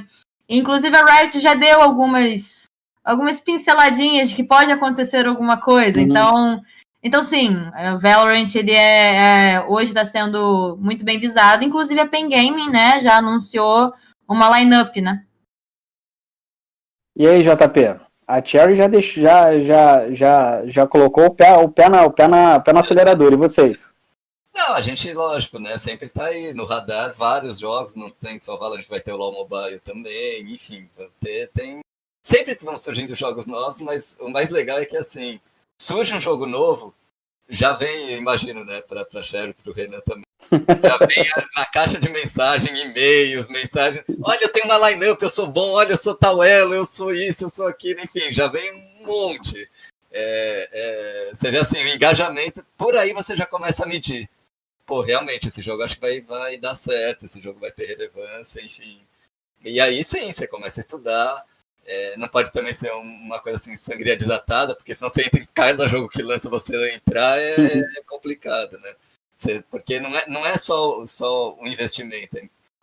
inclusive, a Riot já deu algumas, algumas pinceladinhas de que pode acontecer alguma coisa. Uhum. Então então, sim, o Valorant ele é, é hoje está sendo muito bem visado. Inclusive a Pen Gaming, né, já anunciou uma lineup, né? E aí, JP? A Cherry já, deixou, já, já, já, já colocou o pé, o pé, na, o pé, na, pé no acelerador. E vocês? Não, a gente, lógico, né? Sempre tá aí no radar vários jogos, não tem só Valorant, vai ter o LoL Mobile também, enfim, ter, tem. Sempre vão surgindo jogos novos, mas o mais legal é que assim surge um jogo novo, já vem, imagino, né, para a Sherry, para o Renan também. Já vem na caixa de mensagem, e-mails, mensagens. Olha, eu tenho uma line-up, eu sou bom, olha, eu sou tal eu sou isso, eu sou aquilo, enfim, já vem um monte. É, é, você vê assim, o engajamento, por aí você já começa a medir. Pô, realmente, esse jogo acho que vai, vai dar certo, esse jogo vai ter relevância, enfim. E aí sim, você começa a estudar, é, não pode também ser uma coisa assim, sangria desatada, porque senão você entra em cada jogo que lança você entrar é, é complicado, né? Você, porque não é, não é só, só um investimento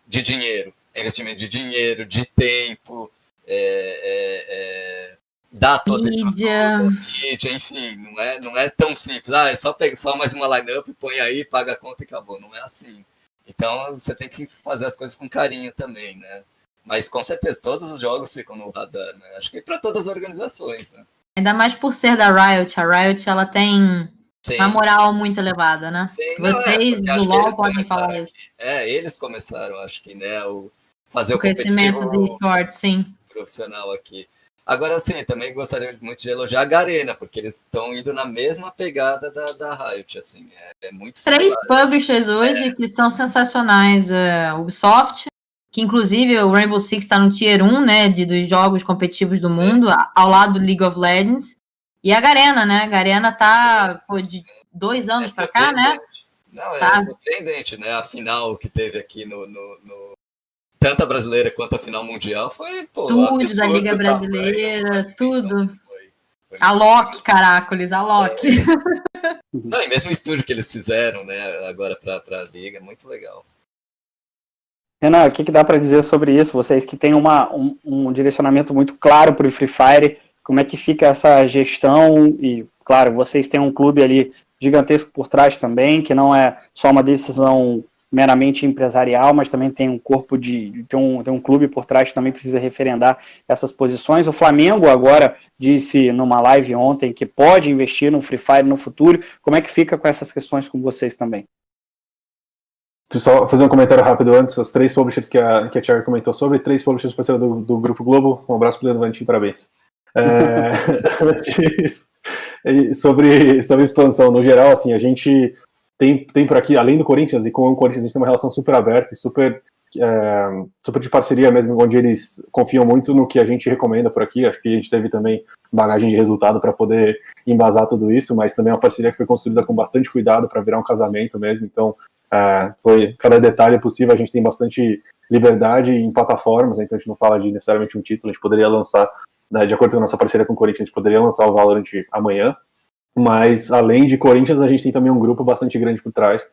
de dinheiro, é investimento de dinheiro, de tempo, é, é, é dá toda mídia. mídia, enfim, não é, não é tão simples. Ah, é só pegar só mais uma lineup, põe aí, paga a conta e acabou. Não é assim. Então você tem que fazer as coisas com carinho também, né? Mas com certeza, todos os jogos ficam no radar, né? Acho que para todas as organizações, né? Ainda mais por ser da Riot. A Riot, ela tem Sim. uma moral muito elevada, né? Sim, Vocês não, é, do LoL podem falar isso. É, eles começaram, acho que, né? O, fazer o, o crescimento do esporte, sim. Profissional aqui. Agora, sim, também gostaria muito de elogiar a Garena, porque eles estão indo na mesma pegada da, da Riot, assim, é, é muito Três similar. publishers hoje é. que são sensacionais, é, Ubisoft, que inclusive o Rainbow Six está no Tier 1, né, de, dos jogos competitivos do Sim. mundo, ao lado do League of Legends. E a Garena, né? A Garena tá pô, de dois anos é para cá, né? Não, é tá. surpreendente, né? A final que teve aqui no, no, no, tanto a brasileira quanto a final mundial foi, pô, Tudo da Liga Brasileira, tudo. Foi, foi a Loki, caracoles, a Loki. É. Não, e mesmo o estúdio que eles fizeram, né, agora pra, pra Liga, muito legal. Renan, o que, que dá para dizer sobre isso? Vocês que têm uma, um, um direcionamento muito claro para o Free Fire, como é que fica essa gestão? E, claro, vocês têm um clube ali gigantesco por trás também, que não é só uma decisão meramente empresarial, mas também tem um corpo de. tem um, tem um clube por trás que também precisa referendar essas posições. O Flamengo agora disse numa live ontem que pode investir no Free Fire no futuro. Como é que fica com essas questões com vocês também? Só fazer um comentário rápido antes, as três publishers que a, que a Cherry comentou sobre, três publishers parceiros do, do Grupo Globo, um abraço para o Leandro parabéns. É, sobre, sobre expansão, no geral, assim, a gente tem, tem por aqui, além do Corinthians, e com o Corinthians a gente tem uma relação super aberta e super, é, super de parceria mesmo, onde eles confiam muito no que a gente recomenda por aqui. Acho que a gente teve também bagagem de resultado para poder embasar tudo isso, mas também é uma parceria que foi construída com bastante cuidado para virar um casamento mesmo. Então, é, foi cada detalhe possível, a gente tem bastante liberdade em plataformas, né, então a gente não fala de necessariamente um título, a gente poderia lançar, né, de acordo com a nossa parceria com o Corinthians, a gente poderia lançar o Valorant amanhã, mas além de Corinthians, a gente tem também um grupo bastante grande por trás,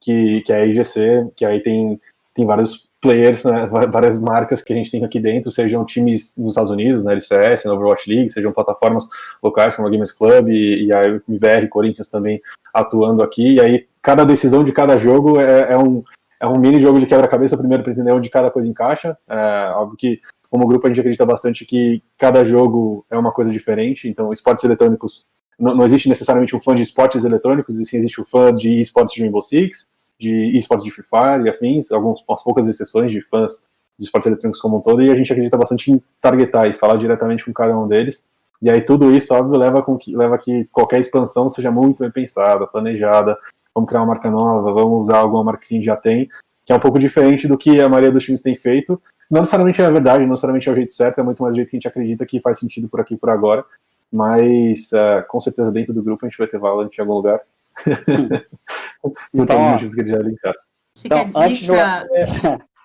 que, que é a IGC, que aí tem, tem vários players, né, várias marcas que a gente tem aqui dentro, sejam times nos Estados Unidos, na LCS, na Overwatch League, sejam plataformas locais como a Gamers Club e, e a MBR Corinthians também atuando aqui, e aí cada decisão de cada jogo é, é um, é um mini jogo de quebra-cabeça primeiro para entender onde cada coisa encaixa, é, óbvio que como grupo a gente acredita bastante que cada jogo é uma coisa diferente, então esportes eletrônicos não, não, existe necessariamente um fã de esportes eletrônicos, e sim existe um fã de esportes de Rainbow Six, de esportes de Free Fire e afins, algumas poucas exceções de fãs de esportes eletrônicos como um todo, e a gente acredita bastante em targetar e falar diretamente com cada um deles. E aí tudo isso, óbvio, leva, com que, leva que qualquer expansão seja muito bem pensada, planejada, vamos criar uma marca nova, vamos usar alguma marca que a gente já tem, que é um pouco diferente do que a maioria dos times tem feito. Não necessariamente é a verdade, não necessariamente é o jeito certo, é muito mais o jeito que a gente acredita que faz sentido por aqui por agora, mas uh, com certeza dentro do grupo a gente vai ter Valorant em algum lugar. então, motivos que já linkaram. Fica então, a dica.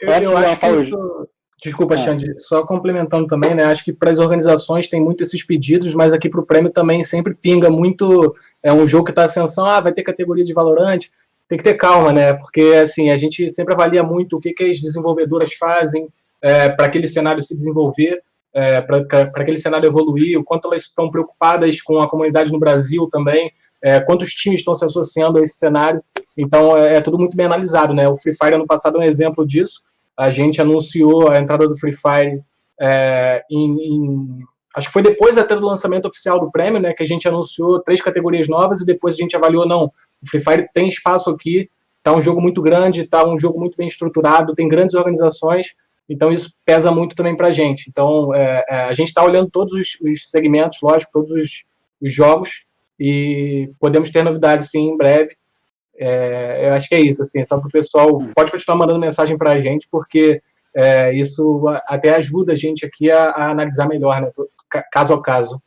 Eu, eu, eu acho que isso, Desculpa, é. Xande, só complementando também, né? Acho que para as organizações tem muito esses pedidos, mas aqui para o prêmio também sempre pinga muito. É um jogo que está ascensão, ah, vai ter categoria de valorante. Tem que ter calma, né? Porque assim, a gente sempre avalia muito o que, que as desenvolvedoras fazem é, para aquele cenário se desenvolver é, para aquele cenário evoluir, o quanto elas estão preocupadas com a comunidade no Brasil também, é, quantos times estão se associando a esse cenário. Então é, é, tudo muito bem analisado, né? O Free Fire ano passado é um exemplo disso. A gente anunciou a entrada do Free Fire é, em, em, acho que foi depois até do lançamento oficial do prêmio, né? Que a gente anunciou três categorias novas e depois a gente avaliou não, o Free Fire tem espaço aqui, tá um jogo muito grande, tá um jogo muito bem estruturado, tem grandes organizações então, isso pesa muito também para a gente. Então, é, é, a gente está olhando todos os, os, segmentos, lógico, todos os, os, jogos, e podemos ter novidades, sim, em breve. É, eu acho que é isso, assim, só para o pessoal, pode continuar mandando mensagem para a gente, porque é, isso até ajuda a gente aqui a, a analisar melhor, né, caso a caso.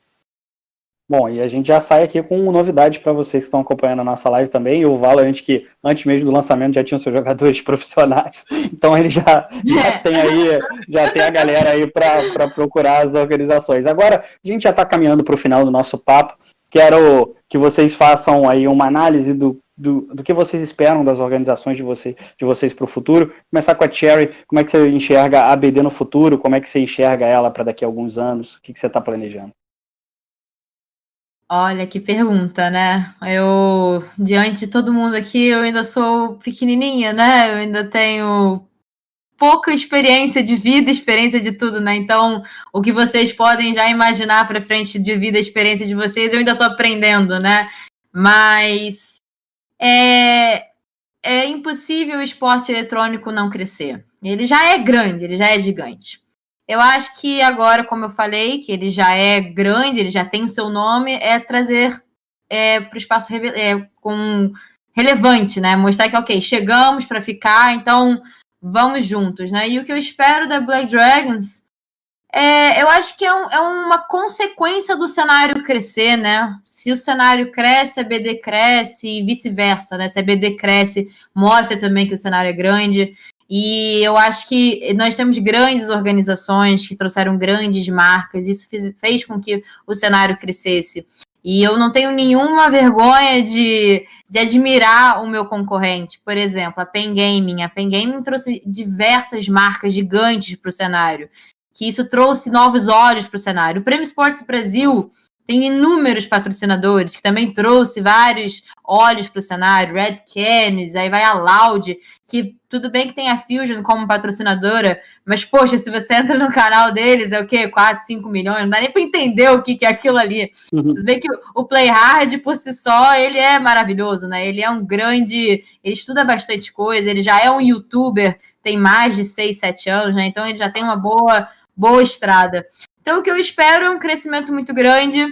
Bom, e a gente já sai aqui com novidade para vocês que estão acompanhando a nossa live também. O Valorant, que antes mesmo do lançamento já tinha seus jogadores profissionais, então ele já, já é. tem aí, já tem a galera aí para procurar as organizações. Agora, a gente já está caminhando para o final do nosso papo. Quero que vocês façam aí uma análise do, do, do que vocês esperam das organizações de, você, de vocês para o futuro. Começar com a Cherry, como é que você enxerga a ABD no futuro? Como é que você enxerga ela para daqui a alguns anos? O que, que você está planejando? Olha que pergunta, né? Eu, diante de todo mundo aqui, eu ainda sou pequenininha, né? Eu ainda tenho pouca experiência de vida, experiência de tudo, né? Então, o que vocês podem já imaginar para frente de vida, experiência de vocês, eu ainda estou aprendendo, né? Mas é, é impossível o esporte eletrônico não crescer. Ele já é grande, ele já é gigante. Eu acho que agora, como eu falei, que ele já é grande, ele já tem o seu nome, é trazer é, para o espaço é, com relevante, né? Mostrar que, ok, chegamos para ficar, então vamos juntos, né? E o que eu espero da Black Dragons é, eu acho que é, um, é, uma consequência do cenário crescer, né? Se o cenário cresce, a BD cresce e vice-versa, né? Se a BD cresce, mostra também que o cenário é grande. E eu acho que nós temos grandes organizações que trouxeram grandes marcas, isso fez, fez com que o cenário crescesse. E eu não tenho nenhuma vergonha de, de admirar o meu concorrente. Por exemplo, a Pen Gaming. A Pen Gaming trouxe diversas marcas gigantes para o cenário, que isso trouxe novos olhos para o cenário. O Prêmio Esportes Brasil tem inúmeros patrocinadores, que também trouxe vários olhos para o cenário, Red Canis, aí vai a Loud, que tudo bem que tem a Fusion como patrocinadora, mas, poxa, se você entra no canal deles, é o quê? 4, 5 milhões, não dá nem para entender o que, que é aquilo ali. Uhum. Tudo bem que o Play Hard, por si só, ele é maravilhoso, né? Ele é um grande... Ele estuda bastante coisa, ele já é um youtuber, tem mais de 6, 7 anos, né? Então ele já tem uma boa, boa estrada. Então, o que eu espero é um crescimento muito grande,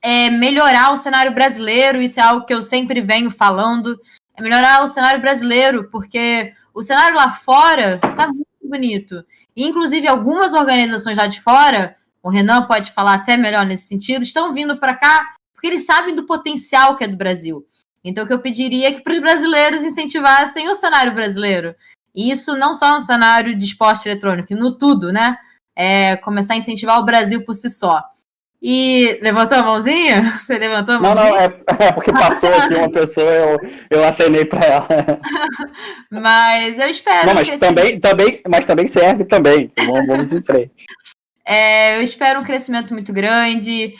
é melhorar o cenário brasileiro, isso é algo que eu sempre venho falando, é melhorar o cenário brasileiro, porque o cenário lá fora tá muito bonito. E, inclusive, algumas organizações lá de fora, o Renan pode falar até melhor nesse sentido, estão vindo para cá porque eles sabem do potencial que é do Brasil. Então, o que eu pediria é que para os brasileiros incentivassem o cenário brasileiro. E isso não só no cenário de esporte eletrônico, no tudo, né? É, começar a incentivar o Brasil por si só. E levantou a mãozinha? Você levantou a mãozinha? Não, não, é, é porque passou aqui uma pessoa, eu, eu acenei para ela. mas eu espero. Não, mas, também, também, mas também serve também. Vamos, vamos em frente. É, eu espero um crescimento muito grande,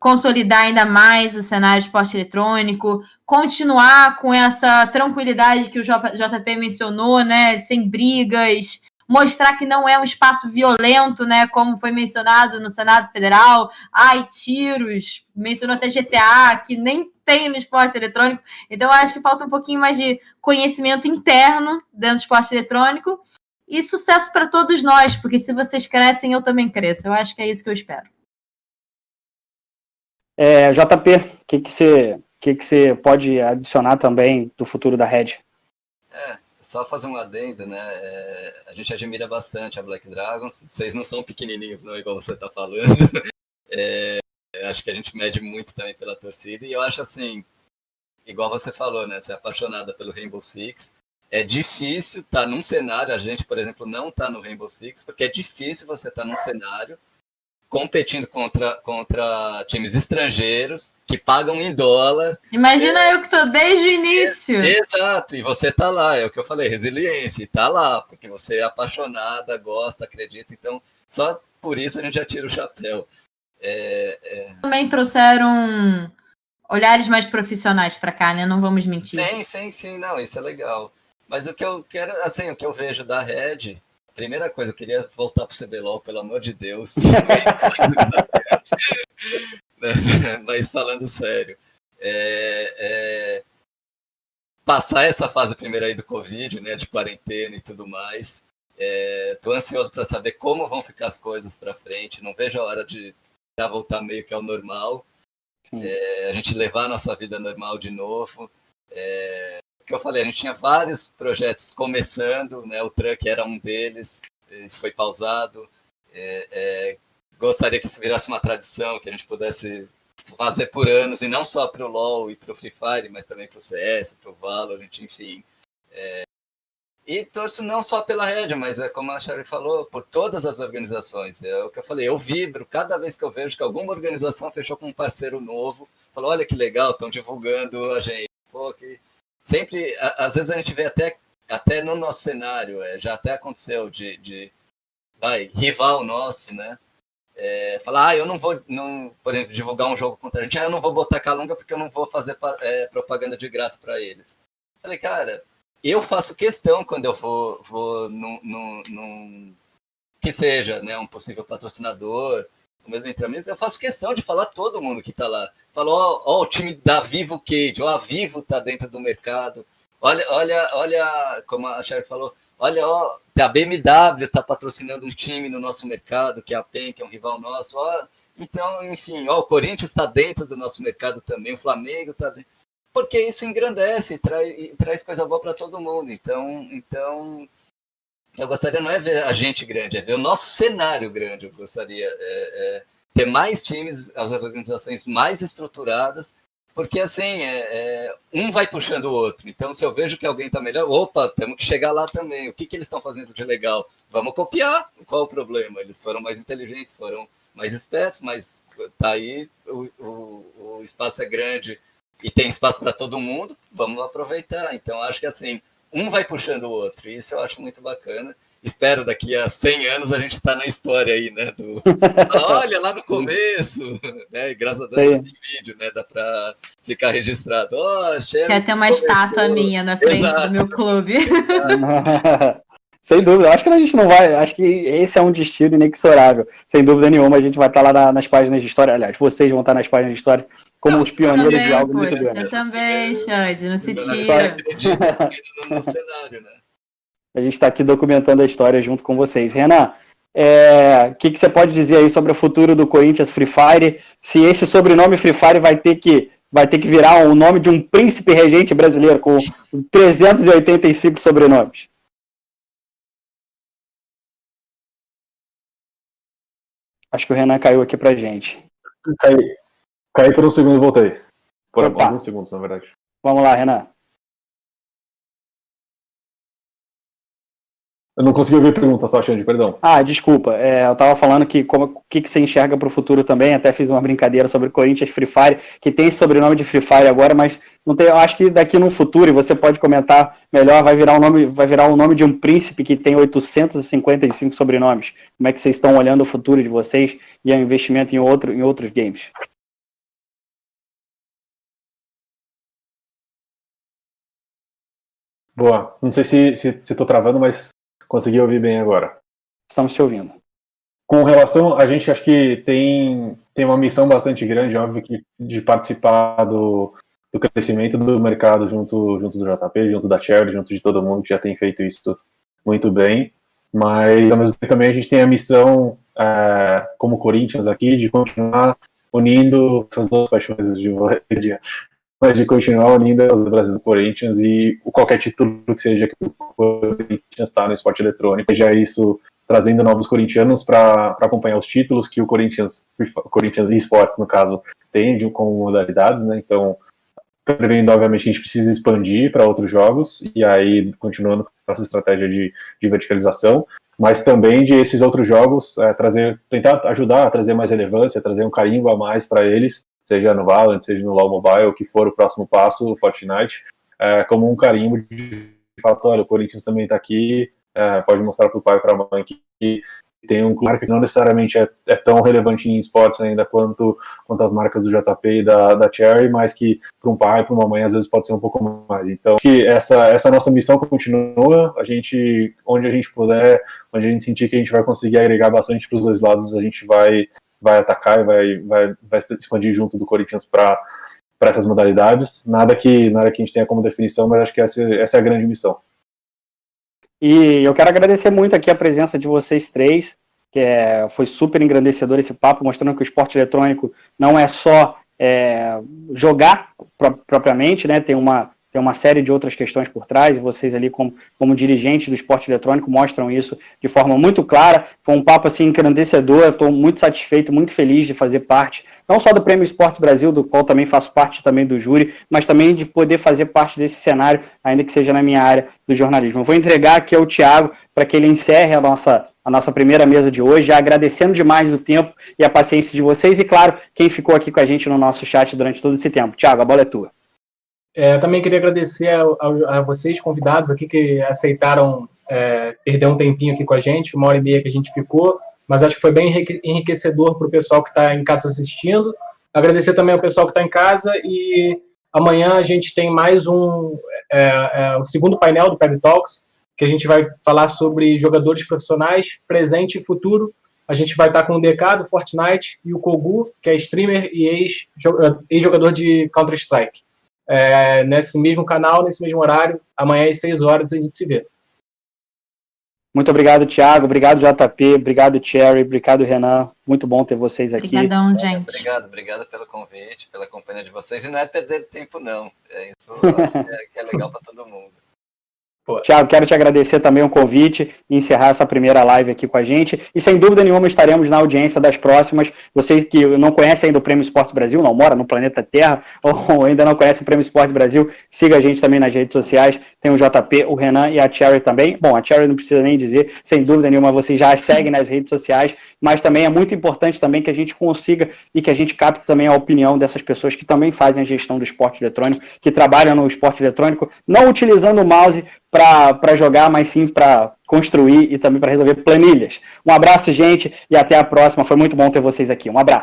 consolidar ainda mais o cenário de esporte eletrônico, continuar com essa tranquilidade que o JP mencionou, né? Sem brigas, mostrar que não é um espaço violento, né? Como foi mencionado no Senado Federal. Ai, tiros, mencionou até GTA, que nem tem no esporte eletrônico. Então, eu acho que falta um pouquinho mais de conhecimento interno dentro do esporte eletrônico. E sucesso para todos nós, porque se vocês crescem, eu também cresço. Eu acho que é isso que eu espero. É, JP, o que, que, você, que, que você pode adicionar também do futuro da Red? É, só fazer um adendo, né? É, a gente admira bastante a Black Dragons. Vocês não são pequenininhos, não, igual você está falando. É, acho que a gente mede muito também pela torcida. E eu acho assim, igual você falou, né? Você é apaixonada pelo Rainbow Six. É difícil estar tá num cenário, a gente, por exemplo, não está no Rainbow Six, porque é difícil você estar tá num cenário competindo contra, contra times estrangeiros que pagam em dólar. Imagina é, eu que estou desde o início. É, exato, e você está lá, é o que eu falei, resiliência, e tá lá, porque você é apaixonada, gosta, acredita, então só por isso a gente já tira o chapéu. É, é. Também trouxeram olhares mais profissionais para cá, né? Não vamos mentir. Sim, sim, sim, não, isso é legal. Mas o que eu quero, assim, o que eu vejo da Red Primeira coisa, eu queria voltar pro CBLOL, pelo amor de Deus. Mas falando sério, é, é, passar essa fase primeira aí do Covid, né, de quarentena e tudo mais. É, tô ansioso para saber como vão ficar as coisas para frente. Não vejo a hora de já voltar meio que ao normal. É, a gente levar a nossa vida normal de novo. É, que eu falei, a gente tinha vários projetos começando, né? O Truck era um deles, foi pausado. É, é, gostaria que isso virasse uma tradição, que a gente pudesse fazer por anos, e não só para o LoL e para o Free Fire, mas também para o CS, para o Valorant, enfim. É, e torço não só pela Red, mas é como a Sherry falou, por todas as organizações. É o que eu falei, eu vibro cada vez que eu vejo que alguma organização fechou com um parceiro novo, falou, olha que legal, estão divulgando a gente. Pô, que sempre, às vezes a gente vê até, até no nosso cenário, é, já até aconteceu de, de vai, rival nosso, né? É, falar, ah, eu não vou, não, por exemplo, divulgar um jogo contra a gente, ah, eu não vou botar Calunga porque eu não vou fazer é, propaganda de graça para eles. Falei, cara, eu faço questão quando eu vou, vou num, num, num que seja, né, um possível patrocinador, ou mesmo amigos, eu faço questão de falar todo mundo que está lá falou, ó, ó, o time da Vivo Cage, ó, a Vivo tá dentro do mercado. Olha, olha, olha, como a Sherry falou, olha, ó, a BMW tá patrocinando um time no nosso mercado, que é a PEN, que é um rival nosso. Ó, então, enfim, ó, o Corinthians está dentro do nosso mercado também, o Flamengo está dentro. Porque isso engrandece traz, traz coisa boa para todo mundo. Então, então, eu gostaria não é ver a gente grande, é ver o nosso cenário grande. Eu gostaria. É, é, ter mais times, as organizações mais estruturadas, porque assim, é, é, um vai puxando o outro. Então, se eu vejo que alguém está melhor, opa, temos que chegar lá também. O que, que eles estão fazendo de legal? Vamos copiar. Qual o problema? Eles foram mais inteligentes, foram mais espertos, mas tá aí, o, o, o espaço é grande e tem espaço para todo mundo, vamos aproveitar. Então, acho que assim, um vai puxando o outro, e isso eu acho muito bacana espero daqui a 100 anos a gente tá na história aí, né? Do, olha, lá no começo, né? E graças a Deus tem vídeo, né? Dá para ficar registrado. Oh, Quer ter uma começou. estátua minha na frente Exato. do meu clube. Sem dúvida, acho que a gente não vai. Acho que esse é um destino inexorável. Sem dúvida nenhuma, a gente vai estar lá na, nas páginas de história. Aliás, vocês vão estar nas páginas de história como os pioneiros também, de algo poxa, muito grande. Você também, Xande, não se tira. Né? a gente está aqui documentando a história junto com vocês. Renan, o é, que, que você pode dizer aí sobre o futuro do Corinthians Free Fire? Se esse sobrenome Free Fire vai ter que, vai ter que virar o nome de um príncipe regente brasileiro com 385 sobrenomes? Acho que o Renan caiu aqui pra gente. Caí, caí por um segundo e voltei. Por alguns segundos, na verdade. Vamos lá, Renan. Eu não consegui ouvir a pergunta, só, Xande, perdão. Ah, desculpa. É, eu estava falando que o que, que você enxerga para o futuro também, até fiz uma brincadeira sobre Corinthians Free Fire, que tem esse sobrenome de Free Fire agora, mas não tem, eu acho que daqui no futuro, e você pode comentar melhor, vai virar o nome, vai virar o nome de um príncipe que tem 855 sobrenomes. Como é que vocês estão olhando o futuro de vocês e o investimento em, outro, em outros games? Boa. Não sei se estou se, se travando, mas Consegui ouvir bem agora. Estamos te ouvindo. Com relação, a gente acho que tem, tem uma missão bastante grande, óbvio, que, de participar do, do crescimento do mercado junto, junto do JP, junto da Cherry, junto de todo mundo que já tem feito isso muito bem. Mas, ao mesmo tempo, também a gente tem a missão, é, como Corinthians aqui, de continuar unindo essas duas paixões de mas de continuar unindo as Brasil do Corinthians e qualquer título que seja que o Corinthians está no esporte eletrônico, seja isso trazendo novos corintianos para acompanhar os títulos que o Corinthians, Corinthians eSports, no caso, tem de, com modalidades, né? Então, prevendo, obviamente, a gente precisa expandir para outros jogos, e aí continuando com a nossa estratégia de, de verticalização, mas também de esses outros jogos é, trazer, tentar ajudar a trazer mais relevância, trazer um carimbo a mais para eles, seja no Valorant, seja no LoL Mobile, que for o próximo passo, o Fortnite, é, como um carimbo de fato, olha, o Corinthians também está aqui, é, pode mostrar para o pai e para a mãe que, que, tem um clube que não necessariamente é, é, tão relevante em esportes ainda quanto, quanto as marcas do JP e da, da Cherry, mas que para um pai, para uma mãe, às vezes pode ser um pouco mais. Então, que essa, essa nossa missão continua, a gente, onde a gente puder, onde a gente sentir que a gente vai conseguir agregar bastante para os dois lados, a gente vai vai atacar e vai, vai, vai expandir junto do Corinthians para para essas modalidades. Nada que nada que a gente tenha como definição, mas acho que essa, essa é a grande missão. E eu quero agradecer muito aqui a presença de vocês três, que é, foi super engrandecedor esse papo, mostrando que o esporte eletrônico não é só é, jogar pro, propriamente, né? Tem uma tem uma série de outras questões por trás, e vocês ali, como, como dirigentes do esporte eletrônico, mostram isso de forma muito clara. Foi um papo assim engrandecedor, estou muito satisfeito, muito feliz de fazer parte, não só do Prêmio Esporte Brasil, do qual também faço parte também do júri, mas também de poder fazer parte desse cenário, ainda que seja na minha área do jornalismo. Eu vou entregar aqui ao Tiago para que ele encerre a nossa a nossa primeira mesa de hoje, já agradecendo demais o tempo e a paciência de vocês e, claro, quem ficou aqui com a gente no nosso chat durante todo esse tempo. Tiago, a bola é tua. É, também queria agradecer a, a, a, vocês, convidados aqui, que aceitaram é, perder um tempinho aqui com a gente, uma hora e meia que a gente ficou, mas acho que foi bem enriquecedor para o pessoal que está em casa assistindo. Agradecer também ao pessoal que está em casa e amanhã a gente tem mais um é, é, o segundo painel do Peb Talks, que a gente vai falar sobre jogadores profissionais, presente e futuro. A gente vai estar tá com o DK do Fortnite e o Kogu, que é streamer e ex-jogador de Counter-Strike é, nesse mesmo canal, nesse mesmo horário. Amanhã às 6 horas a gente se vê. Muito obrigado, Thiago. Obrigado, JP. Obrigado, Cherry. Obrigado, Renan. Muito bom ter vocês aqui. Obrigadão, gente. Obrigado, obrigado pelo convite, pela companhia de vocês. E não é perder tempo, não. É isso é, que é legal para todo mundo. Tiago, quero te agradecer também o convite e encerrar essa primeira live aqui com a gente. E sem dúvida nenhuma estaremos na audiência das próximas. Vocês que não conhecem ainda o Prêmio Esporte Brasil, não mora no planeta Terra, ou ainda não conhece o Prêmio Esporte Brasil, siga a gente também nas redes sociais. Tem o JP, o Renan e a Cherry também. Bom, a Cherry não precisa nem dizer, sem dúvida nenhuma, vocês já seguem nas redes sociais, mas também é muito importante também que a gente consiga e que a gente capte também a opinião dessas pessoas que também fazem a gestão do esporte eletrônico, que trabalham no esporte eletrônico, não utilizando o mouse para jogar, mas sim para construir e também para resolver planilhas. Um abraço, gente, e até a próxima. Foi muito bom ter vocês aqui. Um abraço.